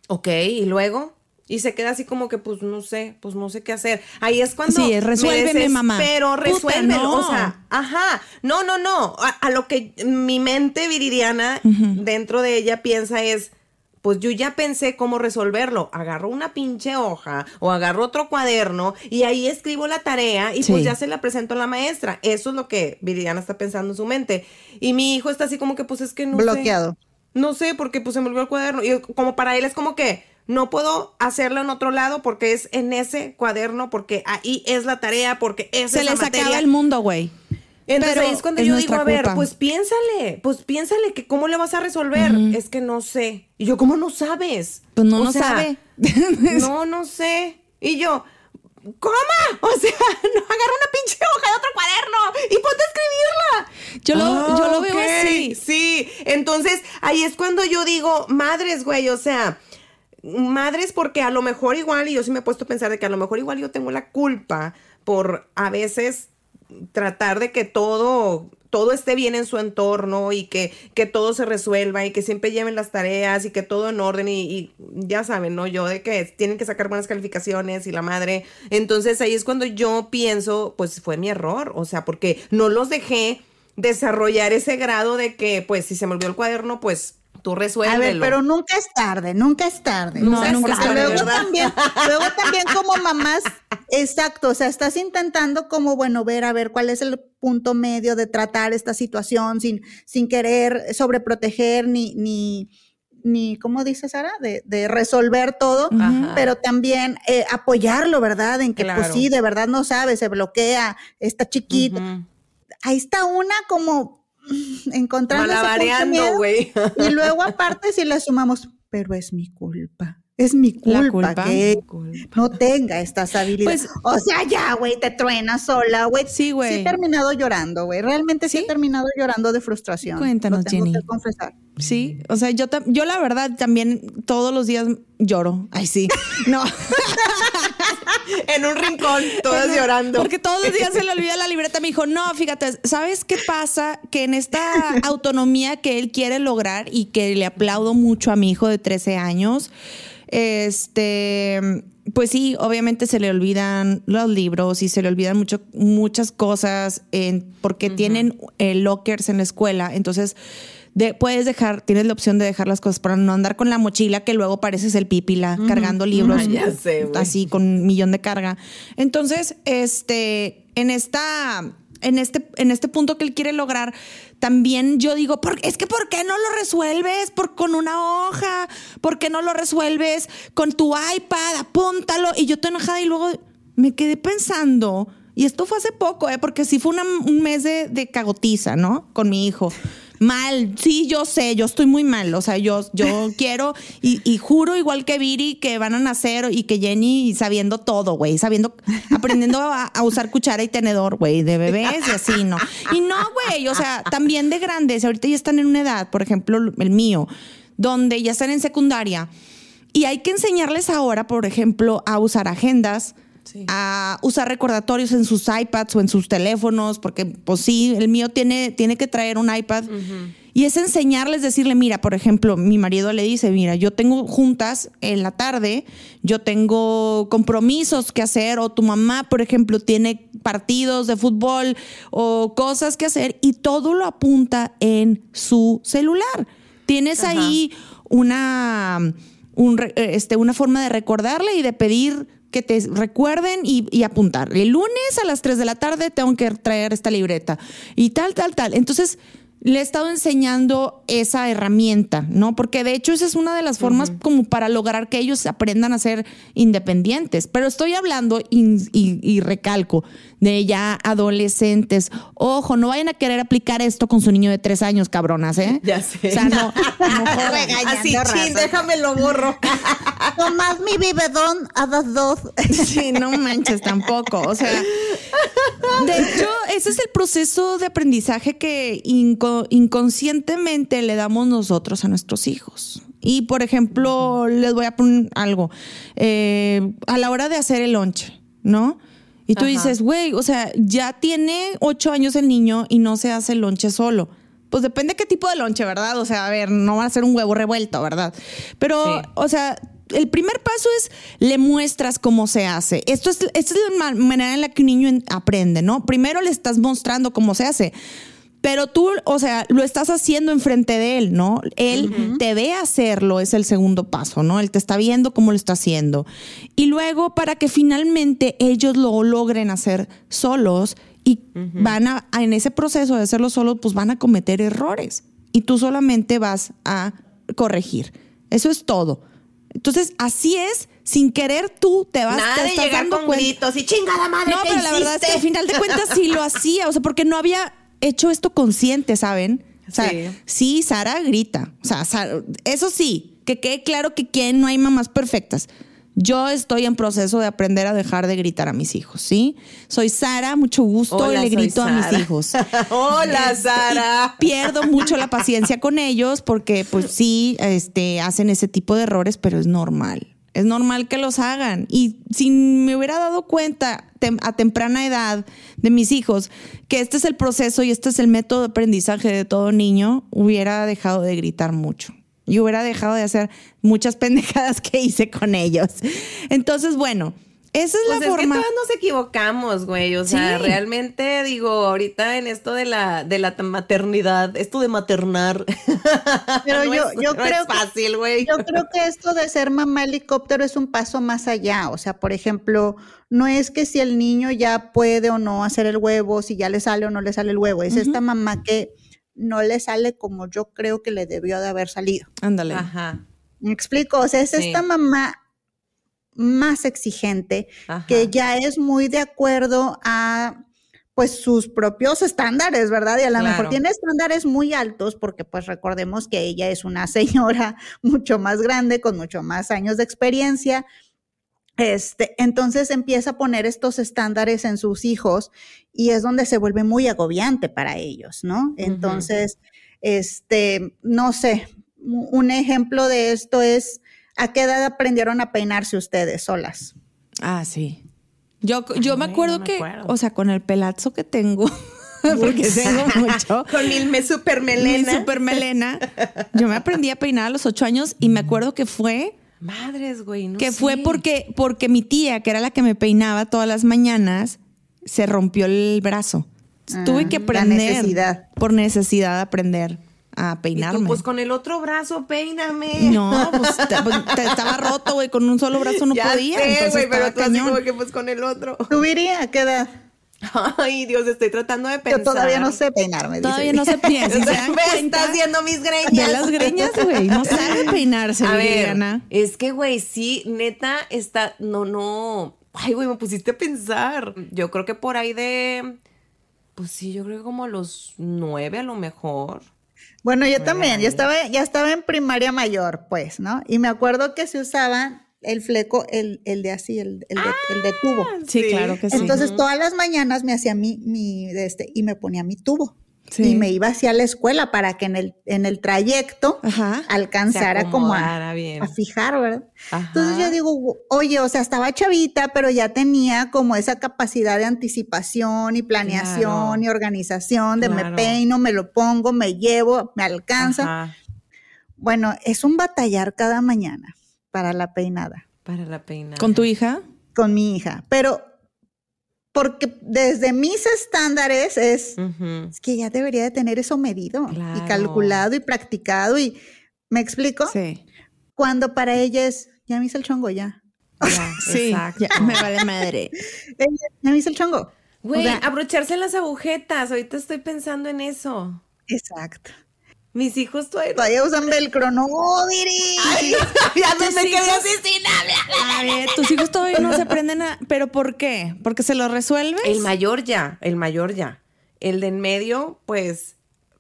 Ok, y luego... Y se queda así como que, pues no sé, pues no sé qué hacer. Ahí es cuando. Sí, resuélveme, mamá. Pero resuélvelo. no. O sea, ajá. No, no, no. A, a lo que mi mente viridiana dentro de ella piensa es. Pues yo ya pensé cómo resolverlo. Agarro una pinche hoja o agarro otro cuaderno y ahí escribo la tarea y Sí. pues ya se la presento a la maestra. Eso es lo que Viridiana está pensando en su mente. Y mi hijo está así como que, pues es que no sé. Bloqueado. No sé, porque pues se me olvidó el cuaderno. Y como para él es como que no puedo hacerlo en otro lado porque es en ese cuaderno, porque ahí es la tarea, porque esa Se es la les materia. acaba el mundo, güey. Entonces Pero ahí es cuando es yo digo, a ver, culpa. pues piénsale, pues piénsale que cómo le vas a resolver. Es que no sé. Y yo, ¿cómo no sabes? Pues no, O no sea, sabe. [LAUGHS] No, no sé. Y yo, ¿cómo? O sea, [LAUGHS] no agarra una pinche hoja de otro cuaderno y ponte a escribirla. Yo lo, yo lo veo Ah, así. Sí, entonces ahí es cuando yo digo, madres, güey, o sea, madres porque a lo mejor igual, y yo sí me he puesto a pensar de que a lo mejor igual yo tengo la culpa por a veces tratar de que todo todo esté bien en su entorno y que, que todo se resuelva y que siempre lleven las tareas y que todo en orden y, y ya saben, ¿no? Yo de que tienen que sacar buenas calificaciones y la madre. Entonces ahí es cuando yo pienso, pues fue mi error, o sea, porque no los dejé desarrollar ese grado de que, pues, si se me olvidó el cuaderno, pues tú resuélvelo. A ver, pero nunca es tarde, nunca es tarde. No, O sea, nunca es tarde, Luego ¿verdad? también, luego también como mamás, [LAUGHS] exacto, o sea, estás intentando como, bueno, ver a ver cuál es el punto medio de tratar esta situación sin, sin querer sobreproteger ni, ni, ni, ¿cómo dice Sara? De, de resolver todo, Ajá. pero también eh, apoyarlo, ¿verdad? En que pues sí, de verdad no sabe, se bloquea, está chiquito. Ujú. Ahí está una como [LAUGHS] encontrando Malabareando, güey. Y luego aparte si le sumamos, pero es mi culpa. Es mi culpa, que no tenga estas habilidades. Pues- o sea, ya, güey, te truena sola, güey. Sí, güey. Sí he terminado llorando, güey. Realmente sí, ¿Sí? he terminado llorando de frustración. Cuéntanos, lo tengo Jenny. que confesar. Sí, o sea, yo, yo la verdad también todos los días lloro. Ay, sí. [LAUGHS] No. [LAUGHS] en un rincón, todas llorando. Porque todos los días se le olvida la libreta. Me dijo, no, fíjate, ¿sabes qué pasa? Que en esta [LAUGHS] autonomía que él quiere lograr y que le aplaudo mucho a mi hijo de 13 años, este, pues sí, obviamente se le olvidan los libros y se le olvidan mucho, muchas cosas en- porque tienen eh, lockers en la escuela. Entonces, de- puedes dejar, tienes la opción de dejar las cosas para no andar con la mochila que luego pareces el pípila cargando libros ya sé, así con un millón de carga. Entonces, este, en esta, en este, en este punto que él quiere lograr, también yo digo, "¿Por- es que ¿por qué no lo resuelves con una hoja? ¿Por qué no lo resuelves con tu iPad? Apúntalo. Y yo estoy enojada y luego me quedé pensando, y esto fue hace poco, ¿eh? porque sí fue un mes de, de cagotiza, ¿no? Con mi hijo. Mal, sí, yo sé, yo estoy muy mal. O sea, yo, yo [LAUGHS] quiero y, y juro, igual que Viri, que van a nacer y que Jenny sabiendo todo, güey, sabiendo, aprendiendo a, a usar cuchara y tenedor, güey, de bebés y así, ¿no? Y no, güey, o sea, también de grandes, ahorita ya están en una edad, por ejemplo, el mío, donde ya están en secundaria. Y hay que enseñarles ahora, por ejemplo, a usar agendas, a usar recordatorios en sus iPads o en sus teléfonos, porque pues sí, el mío tiene, tiene que traer un iPad. Y es enseñarles, decirle, mira, por ejemplo, mi marido le dice, mira, yo tengo juntas en la tarde, yo tengo compromisos que hacer, o tu mamá, por ejemplo, tiene partidos de fútbol o cosas que hacer, y todo lo apunta en su celular. Tienes ahí una, un este, una forma de recordarle y de pedir te recuerden y, y apuntar. El lunes a las 3 de la tarde tengo que traer esta libreta y tal, tal, tal. Entonces, le he estado enseñando esa herramienta, ¿no? Porque de hecho esa es una de las formas como para lograr que ellos aprendan a ser independientes. Pero estoy hablando y, y- y recalco de ya adolescentes. Ojo, no vayan a querer aplicar esto con su niño de tres años, cabronas, ¿eh? Ya sé. O sea, no, [LAUGHS] Así, chin, déjame lo borro. [LAUGHS] Tomás mi bibedón a las dos. [LAUGHS] Sí, no manches tampoco. O sea, de hecho, ese es el proceso de aprendizaje que inco- inconscientemente le damos nosotros a nuestros hijos. Y por ejemplo, les voy a poner algo. Eh, a la hora de hacer el lonche, ¿no? Y tú Ajá. dices, güey, o sea, ya tiene ocho años el niño y no se hace el lonche solo. Pues depende qué tipo de lonche, ¿verdad? O sea, a ver, no va a ser un huevo revuelto, ¿verdad? Pero, Sí. o sea, el primer paso es le muestras cómo se hace. Esto es, esta es la ma- manera en la que un niño en- aprende, ¿no? Primero le estás mostrando cómo se hace. Pero tú, o sea, lo estás haciendo enfrente de él, ¿no? Él te ve hacerlo, es el segundo paso, ¿no? Él te está viendo cómo lo está haciendo. Y luego, para que finalmente ellos lo logren hacer solos y van a, a- en ese proceso de hacerlo solos, pues van a cometer errores. Y tú solamente vas a corregir. Eso es todo. Entonces, así es, sin querer tú te vas Nada te de llegar dando con cuenta. gritos y chingada madre. No, ¿qué pero la verdad es que al hiciste?" final de cuentas sí lo hacía, o sea, porque no había hecho esto consciente, ¿saben? O sea, Sí. sí, Sara grita. O sea, Sara- eso sí, que quede claro que ¿quién? no hay mamás perfectas. Yo estoy en proceso de aprender a dejar de gritar a mis hijos, ¿sí? Soy Sara, mucho gusto Hola, y le grito a mis hijos. [LAUGHS] Hola, Este, Sara. Pierdo mucho la paciencia con ellos porque, pues sí, este, hacen ese tipo de errores, pero es normal. Es normal que los hagan. Y si me hubiera dado cuenta a temprana edad de mis hijos que este es el proceso y este es el método de aprendizaje de todo niño, hubiera dejado de gritar mucho. Y hubiera dejado de hacer muchas [LAUGHS] pendejadas que hice con ellos. Entonces, bueno, esa es Pues la es que forma. todas nos equivocamos, güey. O sea, Sí. realmente digo, ahorita en esto de la, de la maternidad, esto de maternar. [LAUGHS] Pero no yo, es- yo no creo es fácil, güey. Yo creo que esto de ser mamá helicóptero es un paso más allá. O sea, por ejemplo, no es que si el niño ya puede o no hacer el huevo, si ya le sale o no le sale el huevo. Es esta mamá que no le sale como yo creo que le debió de haber salido. Ándale. Ajá. ¿Me explico? O sea, es Sí. esta mamá más exigente Ajá. que ya es muy de acuerdo a pues sus propios estándares, ¿verdad? Y a lo mejor tiene estándares muy altos porque pues recordemos que ella es una [LAUGHS] señora mucho más grande, con mucho más años de experiencia. Este, entonces empieza a poner estos estándares en sus hijos y es donde se vuelve muy agobiante para ellos, ¿no? Entonces, este, no sé, un ejemplo de esto es ¿a qué edad aprendieron a peinarse ustedes solas? Ah, sí. Yo, yo me acuerdo no me que, acuerdo. o sea, con el pelazo que tengo, [LAUGHS] porque tengo mucho. [LAUGHS] Con mi me super Mi melena. super melena. Yo me aprendí a peinar a los ocho años y me acuerdo que fue, Madres, güey. no que fue porque, porque mi tía, que era la que me peinaba todas las mañanas, se rompió el brazo. Ah, Tuve que la aprender. necesidad. Por necesidad de aprender a Y tú, peinarme. pues con el otro brazo, peíname. No, pues, te- pues, te- estaba roto, güey. Con un solo brazo no ya podía. sé, güey, pero tú así cañón. como que pues con el otro. ¿Tú, qué edad? Ay, Dios, estoy tratando de pensar. Yo todavía no sé peinarme. dice Todavía no. Si [LAUGHS] se dan Me cuenta, está haciendo mis greñas. de las greñas, güey. No sabe peinarse, A ver, Viviana. es que, güey, sí, neta, está, no, no. Ay, güey, me pusiste a pensar. Yo creo que por ahí de, pues sí, yo creo que como a los nueve a lo mejor. Bueno, yo también, ya estaba, ya estaba en primaria mayor, pues, ¿no? Y me acuerdo que se usaba el fleco, el, el de así, el, el, de, el de tubo. Sí, claro que sí. Entonces, todas las mañanas me hacía mi, mi, de este, y me ponía mi tubo. Sí. Y me iba hacia la escuela para que en el, en el trayecto Ajá. alcanzara como a, fijar, ¿verdad? Ajá. Entonces yo digo, oye, o sea, estaba chavita, pero ya tenía como esa capacidad de anticipación y planeación Claro. y organización de Claro. me peino, me lo pongo, me llevo, me alcanza. Ajá, Bueno, es un batallar cada mañana para la peinada para la peinada. ¿Con tu hija? con mi hija, pero porque desde mis estándares es, es que ya debería de tener eso medido y calculado y practicado y ¿me explico? Sí. Cuando para ella es, ya me hice el chongo ya. Ya, [LAUGHS] Sí, exacto. ya me vale madre. [LAUGHS] Ya me hice el chongo. Güey, O sea, abrocharse las agujetas. Ahorita estoy pensando en eso. Exacto. Mis hijos todavía. Todavía usan velcro, no, Viri. [LAUGHS] ya me, Tus me quedé así sin hablar. A ver, tus hijos todavía no se [LAUGHS] aprenden a... ¿Pero por qué? ¿Porque se lo resuelves? El mayor ya, el mayor ya. El de en medio, pues,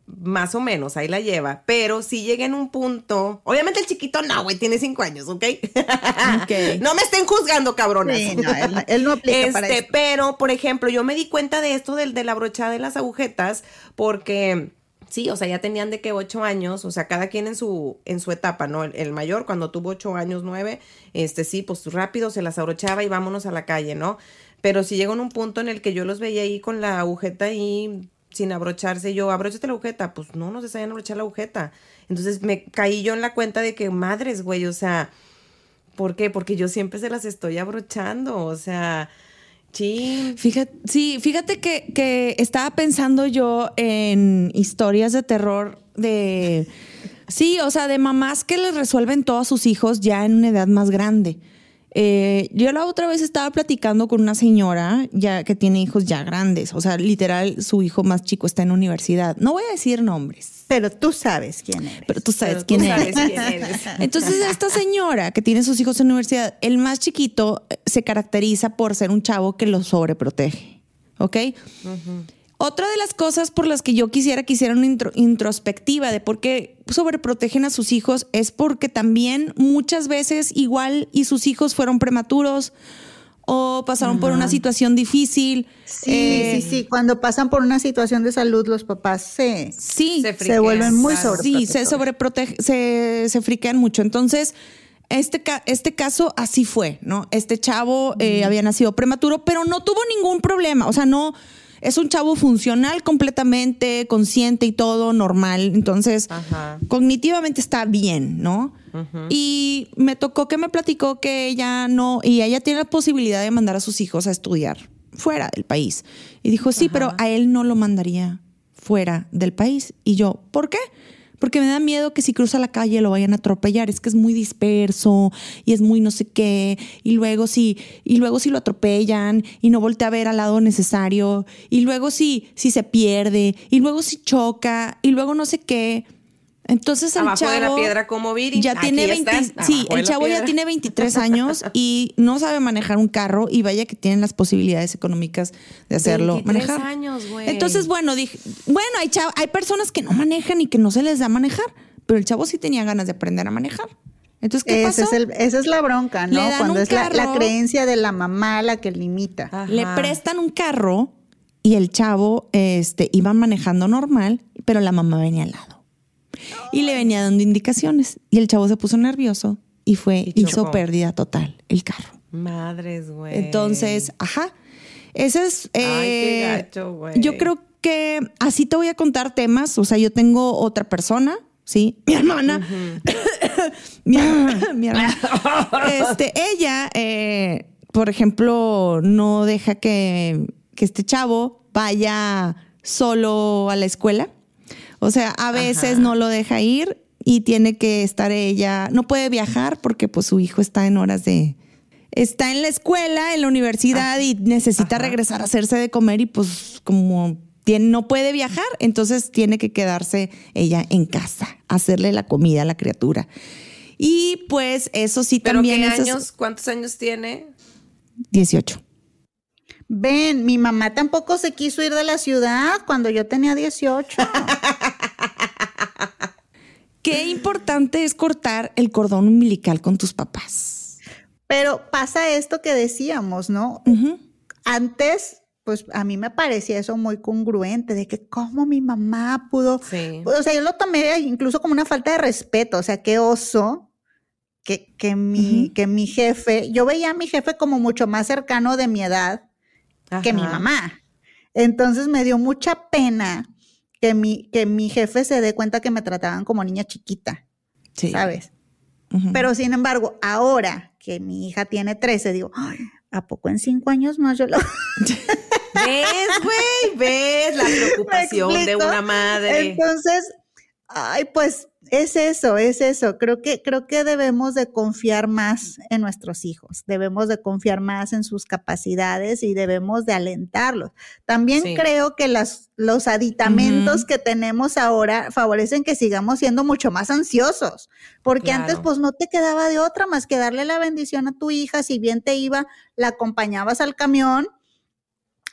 más o menos, ahí la lleva. Pero si llega en un punto. Obviamente el chiquito no, güey, tiene cinco años, ¿ok? [LAUGHS] Ok. no me estén juzgando, cabronas. Sí, no, él, él no aplica para Este, pero, por ejemplo, yo me di cuenta de esto del de la brochada de las agujetas porque sí, o sea, ya tenían de que ocho años, o sea, cada quien en su, en su etapa, ¿no? El, el mayor, cuando tuvo ocho años, nueve, este sí, pues rápido se las abrochaba y vámonos a la calle, ¿no? Pero si llegó en un punto en el que yo los veía ahí con la agujeta ahí sin abrocharse, yo, abróchate la agujeta, pues no, no se sabían abrochar la agujeta. Entonces me caí yo en la cuenta de que, madres, güey, o sea, ¿por qué? Porque yo siempre se las estoy abrochando, o sea, sí. Fíjate, sí, fíjate que, que estaba pensando yo en historias de terror de... Sí, o sea, de mamás que les resuelven todo a sus hijos ya en una edad más grande. Eh, yo la otra vez estaba platicando con una señora ya que tiene hijos ya grandes, o sea, literal, su hijo más chico está en universidad. No voy a decir nombres, Pero tú sabes quién eres. pero tú sabes Pero tú quién sabes eres. quién eres. [LAUGHS] Entonces, esta señora que tiene sus hijos en universidad, el más chiquito eh, se caracteriza por ser un chavo que los sobreprotege. ¿Ok? Otra de las cosas por las que yo quisiera que hicieran una intro- introspectiva de por qué sobreprotegen a sus hijos es porque también muchas veces igual y sus hijos fueron prematuros o pasaron por una situación difícil. Sí, Eh, sí, sí. Cuando pasan por una situación de salud, los papás se, Sí, Se se vuelven muy sobreprotectores. Sí, se sobreprotege, se, se friquean mucho. Entonces, Este, ca- este caso así fue, ¿no? Este chavo eh, había nacido prematuro, pero no tuvo ningún problema. O sea, no. Es un chavo funcional completamente, consciente y todo, normal. Entonces, Ajá. cognitivamente está bien, ¿no? Y me tocó que me platicó que ella no, y ella tiene la posibilidad de mandar a sus hijos a estudiar fuera del país. Y dijo, sí, pero a él no lo mandaría fuera del país. Y yo, ¿por qué? Porque me da miedo que si cruza la calle lo vayan a atropellar. Es que es muy disperso y es muy no sé qué. Y luego si, y luego si lo atropellan y no voltea a ver al lado necesario. Y luego si, si se pierde. Y luego si choca. Y luego no sé qué. Entonces el Abajo chavo de la piedra como Viri. ya Aquí tiene 20, están, sí, el chavo ya tiene 23 años [LAUGHS] y no sabe manejar un carro y vaya que tienen las posibilidades económicas de hacerlo 23 manejar. años, güey. Entonces, bueno, dije, bueno, hay chavo- hay personas que no manejan y que no se les da manejar, pero el chavo sí tenía ganas de aprender a manejar. Entonces, ¿qué Ese pasó? es el- esa es la bronca, ¿no? Cuando es la, creencia de la mamá la que limita. Ajá. Le prestan un carro y el chavo este, iba manejando normal, pero la mamá venía al lado. Y le venía dando indicaciones. Y el chavo se puso nervioso y fue, Y hizo chocó. pérdida total el carro. Madres, güey. Entonces, ajá. Ese es. Ay, qué eh, gacho, güey. Yo creo que así te voy a contar temas. O sea, yo tengo otra persona, ¿sí? Mi hermana. [LAUGHS] mi, mi hermana. Este, ella, eh, por ejemplo, no deja que, que este chavo vaya solo a la escuela. O sea, a veces no lo deja ir y tiene que estar ella, no puede viajar porque pues su hijo está en horas de, está en la escuela, en la universidad y necesita regresar a hacerse de comer y pues como tiene, no puede viajar, entonces tiene que quedarse ella en casa, hacerle la comida a la criatura. Y pues eso sí ¿Pero también qué es? ¿Cuántos años tiene? 18. Ven, mi mamá tampoco se quiso ir de la ciudad cuando yo tenía 18. [LAUGHS] Qué importante es cortar el cordón umbilical con tus papás. Pero pasa esto que decíamos, ¿no? Antes, pues a mí me parecía eso muy congruente, de que cómo mi mamá pudo, Sí. o sea, yo lo tomé incluso como una falta de respeto, o sea, qué oso que, que, mi, que mi jefe, yo veía a mi jefe como mucho más cercano de mi edad que mi mamá. Entonces me dio mucha pena que mi, que mi jefe se dé cuenta que me trataban como niña chiquita, Sí. ¿sabes? Pero sin embargo, ahora que mi hija tiene 13, digo, "Ay, ¿a poco en cinco años más yo lo [LAUGHS] ¿Ves, güey? ¿Ves la [LAUGHS] preocupación de una madre? Entonces, ay, pues es eso, es eso. Creo que, creo que debemos de confiar más en nuestros hijos, debemos de confiar más en sus capacidades y debemos de alentarlos. También Sí. creo que las, los aditamentos que tenemos ahora favorecen que sigamos siendo mucho más ansiosos, porque antes pues no te quedaba de otra más que darle la bendición a tu hija, si bien te iba, la acompañabas al camión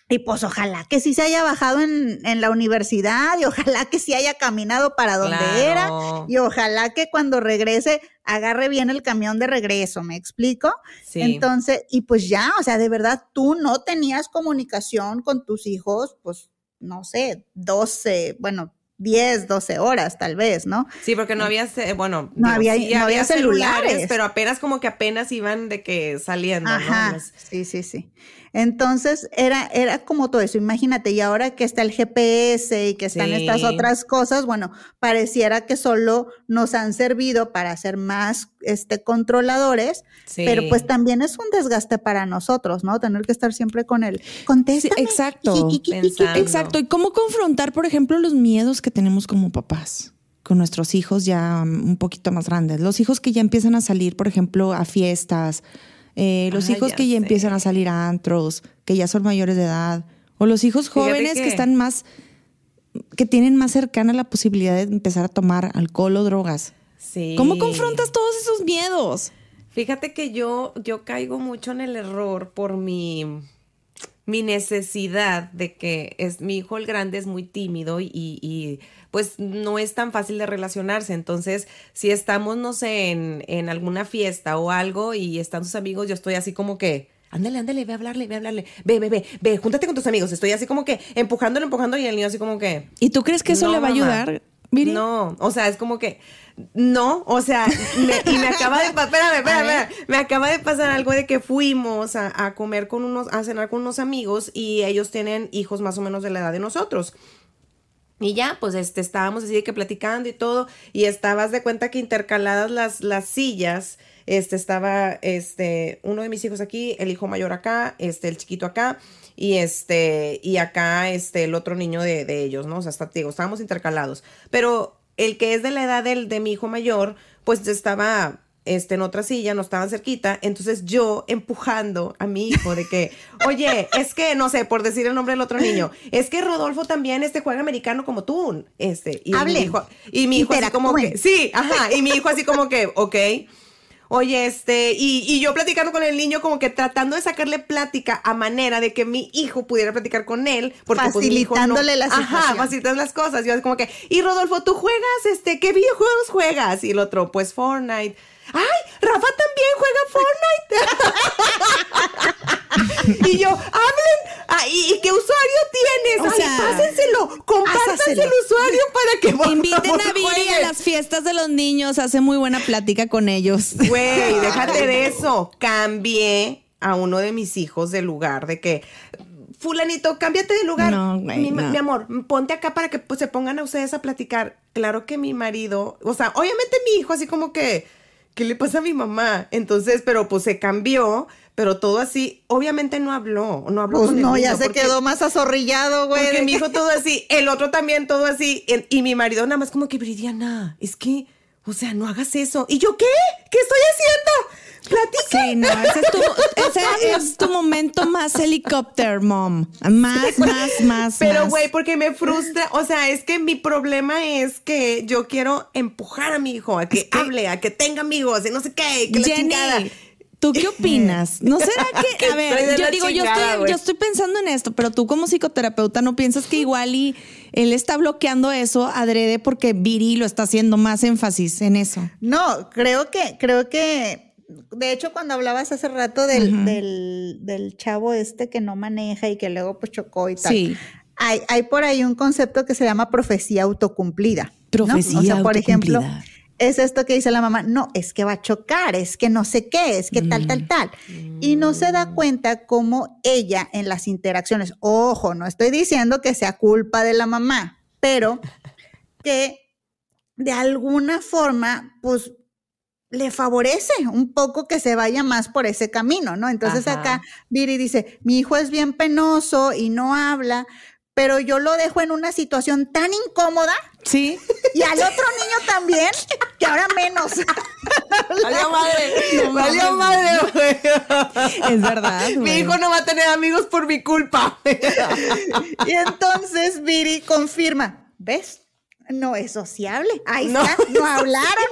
y pues ojalá que sí se haya bajado en, en la universidad y ojalá que sí haya caminado para donde era y ojalá que cuando regrese agarre bien el camión de regreso, ¿me explico? Sí. Entonces, y pues ya, o sea, de verdad tú no tenías comunicación con tus hijos, pues no sé, 12, bueno, 10, 12 horas tal vez, ¿no? Sí, porque no había, bueno, No había- no había celulares. pero apenas como que apenas iban de que saliendo, Ajá, ¿no? Sí, sí, sí. Entonces era, era como todo eso, imagínate, y ahora que está el GPS y que están estas otras cosas, bueno, pareciera que solo nos han servido para ser más este, controladores, Sí. pero pues también es un desgaste para nosotros, ¿no? Tener que estar siempre con él. Contéstame. exacto. Pensando. Exacto. ¿Y cómo confrontar, por ejemplo, los miedos que tenemos como papás con nuestros hijos ya mm, un poquito más grandes? Los hijos que ya empiezan a salir, por ejemplo, a fiestas, eh, los Ay, hijos ya que ya sé. empiezan a salir a antros, que ya son mayores de edad, o los hijos jóvenes que... que- están más, que tienen más cercana la posibilidad de empezar a tomar alcohol o drogas. Sí. ¿Cómo confrontas todos esos miedos? Fíjate que yo, yo caigo mucho en el error por mi, mi necesidad de que es mi hijo el grande es muy tímido y, y, pues no es tan fácil de relacionarse. Entonces, si estamos, no sé, en, en alguna fiesta o algo y están sus amigos, yo estoy así como que, ándale, ándale, ve a hablarle, ve a hablarle, ve, ve, ve, ve, júntate con tus amigos. Estoy así como que empujándolo, empujando y el niño así como que, ¿Y tú crees que eso No, le va a ayudar? Viri? No, o sea, es como que no, o sea, me- y me acaba de pasar, espérame, [LAUGHS] espérame, espérame. me acaba de pasar algo de que fuimos a, a comer con unos, a cenar con unos amigos y ellos tienen hijos más o menos de la edad de nosotros. Y ya, pues este, estábamos así de que platicando y todo, y estabas de cuenta que intercaladas las, las sillas, este, estaba, este, uno de mis hijos aquí, el hijo mayor acá, este, el chiquito acá, y este, y acá, este, el otro niño de, de ellos, ¿no? O sea, está, digo, estábamos intercalados. Pero el que es de la edad del, de mi hijo mayor, pues estaba este, en otra silla, no estaban cerquita, entonces yo empujando a mi hijo de que, [LAUGHS] oye, es que, no sé, por decir el nombre del otro niño, es que Rodolfo también este juega americano como tú, este, y mi hijo, y mi hijo así como que, sí, ajá, y mi hijo así como que, ok, Oye, este, y, y yo platicando con el niño, como que tratando de sacarle plática a manera de que mi hijo pudiera platicar con él. Porque, pues, mi hijo no- Facilitándole la Ajá, facilitas las cosas. Yo así como que, y Rodolfo, ¿tú juegas, este, qué videojuegos juegas? Y el otro, pues Fortnite. ¡Ay! Rafa también juega Fortnite. [LAUGHS] y yo, hablen. Ah, ¿y, qué usuario tienes? O Ay, sea, pásenselo. Compártanse el usuario para que por Inviten a Viri a las fiestas de los niños, hace muy buena plática con ellos. [LAUGHS] Güey, déjate de eso. Cambié a uno de mis hijos de lugar, de que, fulanito, cámbiate de lugar. No, güey, mi, no. mi amor, ponte acá para que pues, se pongan a ustedes a platicar. Claro que mi marido, o sea, obviamente mi hijo así como que, ¿qué le pasa a mi mamá? Entonces, pero pues se cambió, pero todo así, obviamente no habló, no habló Pues con el no, ya se porque- quedó más azorrillado, güey. porque mi hijo todo así, el otro también todo así, en- y mi marido nada más como que, Viridiana, es que, o sea, no hagas eso. ¿Y yo qué? ¿Qué estoy haciendo? Platica. Sí, no, ese es tu, [LAUGHS] ese es tu momento más helicóptero, mom. Más, más, más. Pero, güey, porque me frustra, o sea, es que mi problema es que yo quiero empujar a mi hijo a que, Es que- hable, a que tenga amigos y no sé qué, que la Jenny, chingada. ¿Tú qué opinas? ¿No será que, [LAUGHS] a ver, yo digo, yo, estoy, yo estoy pensando en esto, pero tú como psicoterapeuta no piensas que igual y él está bloqueando eso adrede porque Viri lo está haciendo más énfasis en eso? No, creo que, creo que, de hecho, cuando hablabas hace rato del, del, del chavo este que no maneja y que luego pues chocó y tal. Sí. Hay, hay por ahí un concepto que se llama profecía autocumplida. ¿no? Profecía O sea, por ejemplo. Es esto que dice la mamá, no, es que va a chocar, es que no sé qué, es que tal, Mm. tal, tal. Y no se da cuenta cómo ella en las interacciones, ojo, no estoy diciendo que sea culpa de la mamá, pero que de alguna forma, pues le favorece un poco que se vaya más por ese camino, ¿no? Entonces Ajá. acá Viri dice, mi hijo es bien penoso y no habla, pero yo lo dejo en una situación tan incómoda Sí. y al otro niño también, que ahora menos. [LAUGHS] Valió madre, valió madre, güey. Es verdad, Mi hijo no va a tener amigos por mi culpa. y entonces Viri confirma, ¿ves? No es sociable. Ahí No. está, no hablaron.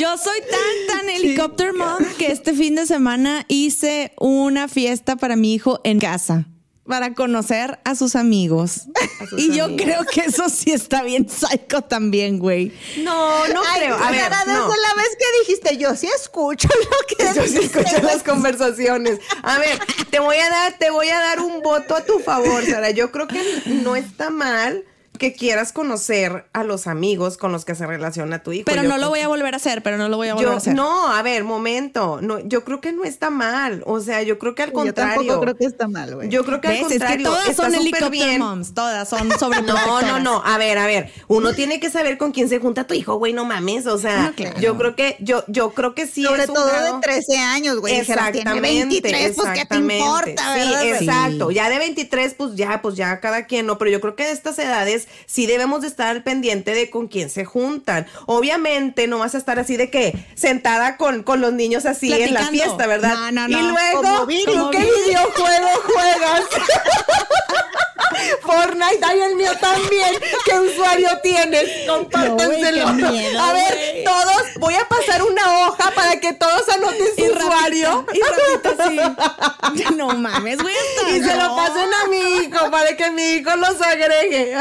Yo soy tan, [LAUGHS] tan helicóptero mom que este fin de semana hice una fiesta para mi hijo en casa para conocer a sus amigos. sus [LAUGHS] y yo amigos. creo que eso sí está bien psycho también, güey. No, no Ay, creo. A ver, desde no. la vez que dijiste, yo sí escucho lo que Yo sí escucho güey". las conversaciones. A ver, te voy a dar, te voy a dar un voto a tu favor, Sara. Yo creo que no está mal que quieras conocer a los amigos con los que se relaciona tu hijo. Pero Yo no lo voy a volver a hacer, pero no lo voy a volver a Yo, hacer. no, a ver, momento. No, yo creo que no está mal. O sea, yo creo que al Yo contrario. tampoco creo que está mal, güey. Yo creo que al ¿Ves? Es contrario. que todas está son helicóptero bien. moms, todas son [LAUGHS] sobre No, no, no. A ver, a ver. Uno tiene que saber con quién se junta tu hijo, güey. No mames. O sea, No, claro. yo creo que, yo, yo creo que sí Sobre es un todo grado- de 13 años, güey. Dijeras, tiene Exactamente, 23, pues ¿qué te exactamente. importa, Sí, verdad? exacto. Ya de 23, pues ya, pues ya cada quien, no. Pero yo creo que de estas edades sí debemos de estar al pendiente de con quién se juntan. Obviamente no vas a estar así de que sentada con, con los niños así en la Platicando. fiesta, ¿verdad? No, no, no. Y luego, Como Viri, ¿tú como qué videojuego juegas? [LAUGHS] [LAUGHS] Fortnite, ay, el mío también. ¿Qué usuario tienes? Compártenselo. No, miedo, a ver, todos, voy a pasar una hoja para que todos anoten su Y usuario. rapidito, y rapidito así. [LAUGHS] No mames, güey. Y se lo pasen a mi hijo para que mi hico los agregue.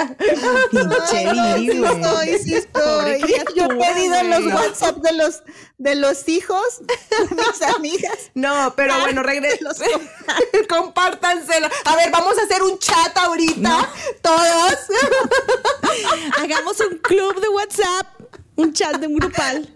Pinche Sí estoy, sí estoy. Yo he pedido en los. WhatsApp de los, de los hijos de mis amigas. No, pero bueno, regreso. [LAUGHS] Compártanselo. A ver, vamos a hacer un chat ahorita ahorita, todos. [LAUGHS] Hagamos un club de WhatsApp, un chat de un grupal.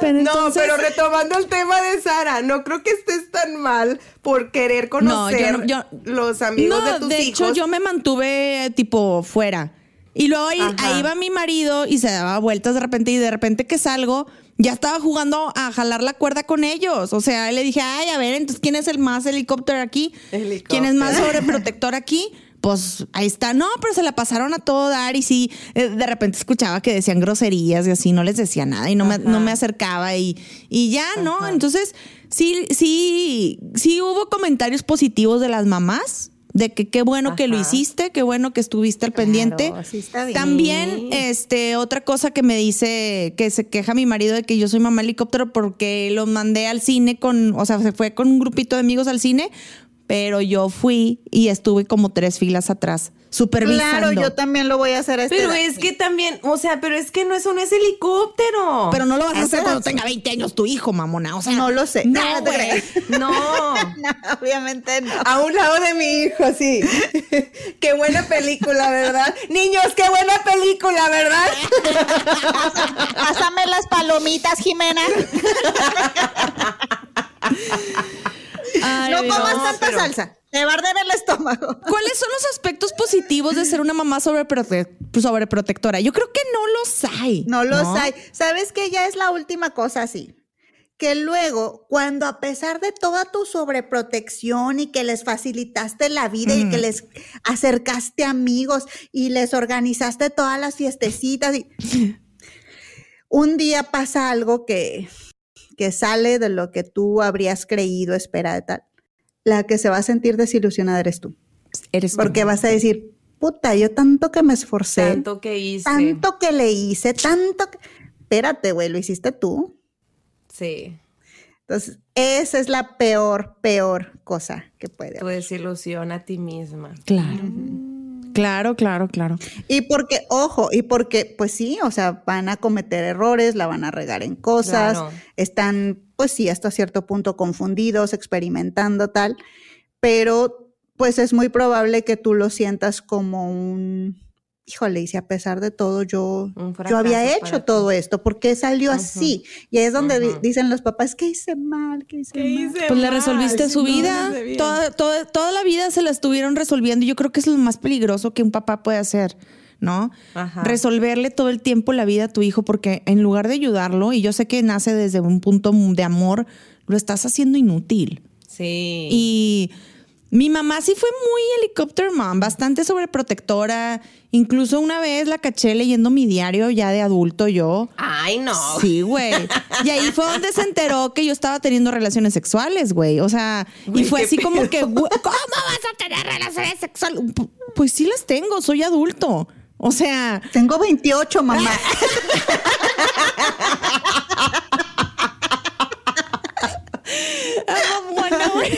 Pero No, pero retomando el tema de Sara, no creo que estés tan mal por querer No, yo conocer no- yo- los amigos no, de tus hijos. hecho yo me mantuve tipo fuera. Y luego ahí, ahí va mi marido y se daba vueltas de repente y de repente que salgo, ya estaba jugando a jalar la cuerda con ellos. O sea, le dije, ay, a ver, entonces, ¿quién es el más helicóptero aquí? Helicóptero. ¿Quién es más sobreprotector aquí? Pues ahí está, no, pero se la pasaron a todo dar y sí, eh, de repente escuchaba que decían groserías y así, no les decía nada y no, me, no me acercaba y, y ya, ¿no? Entonces, sí, sí, sí hubo comentarios positivos de las mamás, de que qué bueno que lo hiciste, qué bueno que estuviste al pendiente. sí está bien. También, este, otra cosa que me dice, que se queja mi marido de que yo soy mamá helicóptero porque los mandé al cine con, o sea, se fue con un grupito de amigos al cine, pero yo fui y estuve como tres filas atrás, supervisando. Claro, yo también lo voy a hacer a esta Pero edad. es que también, o sea, pero es que no, eso no es helicóptero. Pero no lo vas a hacer cuando tenga 20 años tu hijo, mamona. O sea, No lo sé. No, No, no te güey. creas. [LAUGHS] no. [LAUGHS] No, obviamente no. A un lado de mi hijo, sí. [LAUGHS] qué buena película, ¿verdad? Niños, qué buena película, ¿verdad? Pásame las palomitas, Jimena. Ay, no comas tanta pero- salsa. Te va a arder el estómago. [LAUGHS] ¿Cuáles son los aspectos positivos de ser una mamá sobreprote- sobreprotectora? Yo creo que no los hay. No los hay. ¿Sabes que ya es la última cosa así? Que luego, cuando a pesar de toda tu sobreprotección y que les facilitaste la vida y que les acercaste amigos y les organizaste todas las fiestecitas y [LAUGHS] un día pasa algo que, que sale de lo que tú habrías creído, espera de tal, la que se va a sentir desilusionada eres tú. Eres tú. Porque vas a decir, puta, yo tanto que me esforcé. Tanto que hice. Tanto que le hice, tanto que... Espérate, güey, lo hiciste tú. Sí, Entonces, esa es la peor, peor cosa que puede tu haber. desilusión a ti misma. Claro. Claro, claro, claro. Y porque, ojo, y porque, pues sí, o sea, van a cometer errores, la van a regar en cosas, Claro. están, pues sí, hasta cierto punto confundidos, experimentando tal, pero pues es muy probable que tú lo sientas como un, híjole, y si a pesar de todo yo, yo había hecho todo esto, ¿por qué salió así? Y ahí es donde dicen los papás, ¿qué hice mal? ¿Qué hice mal? Pues le resolviste su vida. Toda, toda, toda la vida se la estuvieron resolviendo. y Yo creo que es lo más peligroso que un papá puede hacer, ¿no? Ajá. Resolverle todo el tiempo la vida a tu hijo, porque en lugar de ayudarlo, y yo sé que nace desde un punto de amor, lo estás haciendo inútil. Sí. Y mi mamá sí fue muy helicóptero mom, bastante sobreprotectora. Incluso una vez la caché leyendo mi diario ya de adulto yo. Ay, no. Sí, güey. Y ahí fue donde se enteró que yo estaba teniendo relaciones sexuales, güey. O sea, y fue así como que, ¿cómo vas a tener relaciones sexuales? Pu- Pues sí las tengo, soy adulto. O sea, Tengo 28, mamá. [LAUGHS] [LAUGHS] Ah, bueno, güey.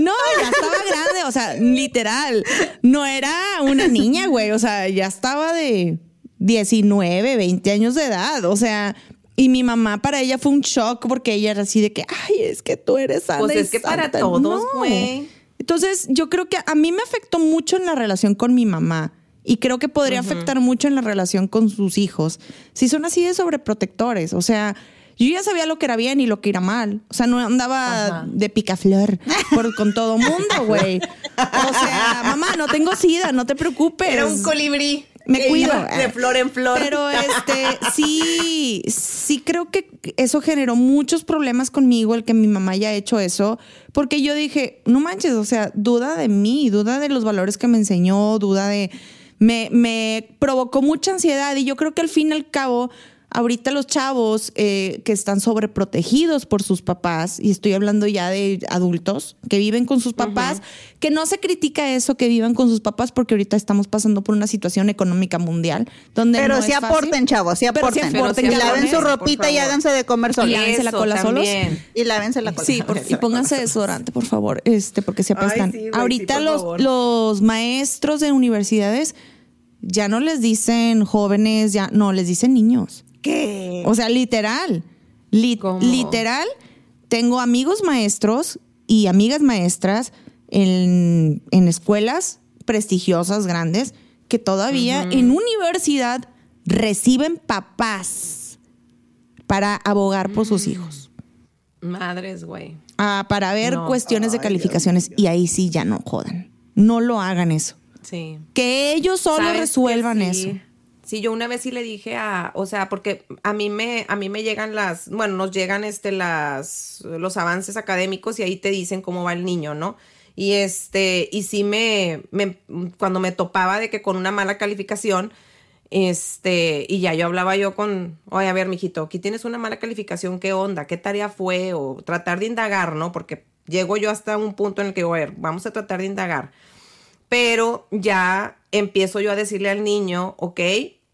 No, ya estaba grande, o sea, literal. No era una niña, güey. O sea, ya estaba de 19, 20 años de edad. O sea, y mi mamá para ella fue un shock porque ella era así de que, ay, es que tú eres sana. Pues es que para santa". todos, No. güey. Entonces, yo creo que a mí me afectó mucho en la relación con mi mamá. Y creo que podría afectar mucho en la relación con sus hijos. Si son así de sobreprotectores. O sea, yo ya sabía lo que era bien y lo que era mal. O sea, no andaba Ajá. de picaflor por, con todo mundo, güey. O sea, mamá, no tengo sida, no te preocupes. Era un colibrí. Me cuido. De flor en flor. Pero este, sí, sí creo que eso generó muchos problemas conmigo, el que mi mamá haya hecho eso, porque yo dije, no manches, o sea, duda de mí, duda de los valores que me enseñó, duda de... Me, me provocó mucha ansiedad y yo creo que al fin y al cabo, ahorita los chavos eh, que están sobreprotegidos por sus papás, y estoy hablando ya de adultos que viven con sus papás, que no se critica eso, que vivan con sus papás, porque ahorita estamos pasando por una situación económica mundial donde Pero no sí es fácil. aporten, chavos, sí Pero sí aporten. aporten, y cabrones, laven su ropita y háganse de comer Y solos. lávense la cola solos. también. Y lávense la cola. Sí, por- y [LAUGHS] pónganse desodorante, por favor, este, porque se Ay, apestan. sí, güey, Ahorita sí, los maestros de universidades ya no les dicen jóvenes, ya no, les dicen niños. ¿Qué? O sea, literal. Li- ¿Cómo? Literal, tengo amigos maestros y amigas maestras en, en escuelas prestigiosas, grandes, que todavía en universidad reciben papás para abogar por sus hijos. Madres, güey. Ah, para ver No. cuestiones de calificaciones y ahí sí ya no jodan. No lo hagan eso. Sí. Que ellos solo ¿Sabes resuelvan que eso. Sí? Yo una vez sí le dije a, o sea, porque a mí me, a mí me llegan las, bueno, nos llegan este las, los avances académicos y ahí te dicen cómo va el niño, ¿no? Y este, y sí me, me, cuando me topaba de que con una mala calificación, este, y ya yo hablaba yo con, oye, a ver, mijito, aquí tienes una mala calificación, ¿qué onda? ¿Qué tarea fue? O tratar de indagar, ¿no? Porque llego yo hasta un punto en el que, a ver, vamos a tratar de indagar pero ya empiezo yo a decirle al niño, ok,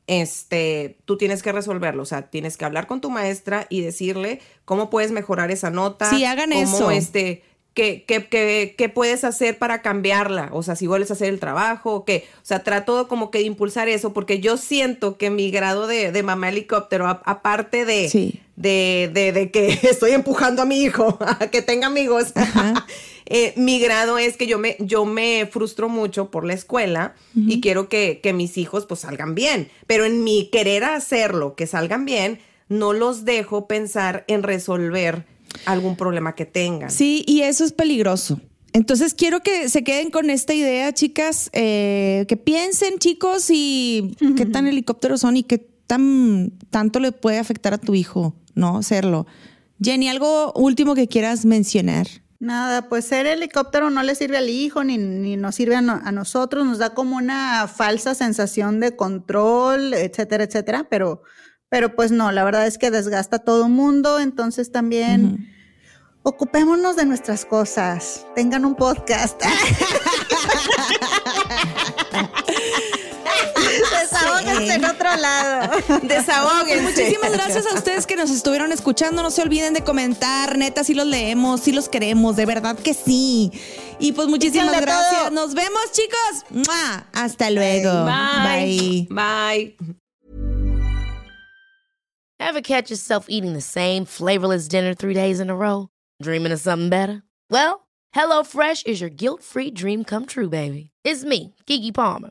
este, tú tienes que resolverlo, o sea, tienes que hablar con tu maestra y decirle cómo puedes mejorar esa nota. Sí, hagan cómo, eso. Este, ¿qué, qué, qué, qué puedes hacer para cambiarla? O sea, si vuelves a hacer el trabajo, ¿qué? O sea, trato como que de impulsar eso, porque yo siento que mi grado de, de mamá helicóptero, a- aparte de, Sí. de, de, de que [LAUGHS] estoy empujando a mi hijo [LAUGHS] a que tenga amigos, [LAUGHS] eh, mi grado es que yo me, yo me frustro mucho por la escuela y quiero que, que mis hijos pues salgan bien, pero en mi querer hacerlo, que salgan bien, no los dejo pensar en resolver algún problema que tengan. Sí, y eso es peligroso. Entonces quiero que se queden con esta idea, chicas, eh, que piensen, chicos, y qué tan helicópteros son y qué tan tanto le puede afectar a tu hijo, ¿no? Serlo. Jenny, algo último que quieras mencionar. Nada, pues ser helicóptero no le sirve al hijo ni, ni nos sirve a, no- a nosotros, nos da como una falsa sensación de control, etcétera, etcétera, pero, pero pues no, la verdad es que desgasta a todo mundo, entonces también ocupémonos de nuestras cosas, tengan un podcast. [LAUGHS] En otro lado. [LAUGHS] Desahóguense. Muchísimas gracias a ustedes que nos estuvieron escuchando. No se olviden de comentar. Neta, sí los leemos, sí los queremos. De verdad que sí. Y pues muchísimas Pícanle gracias. todo. Nos vemos, chicos. ¡Mua! Hasta luego. Bye. Bye. Ever catch yourself eating the same flavorless dinner three days in a row? Dreaming of something better? Well, HelloFresh is your guilt free dream come true, baby. It's me, Kiki Palmer.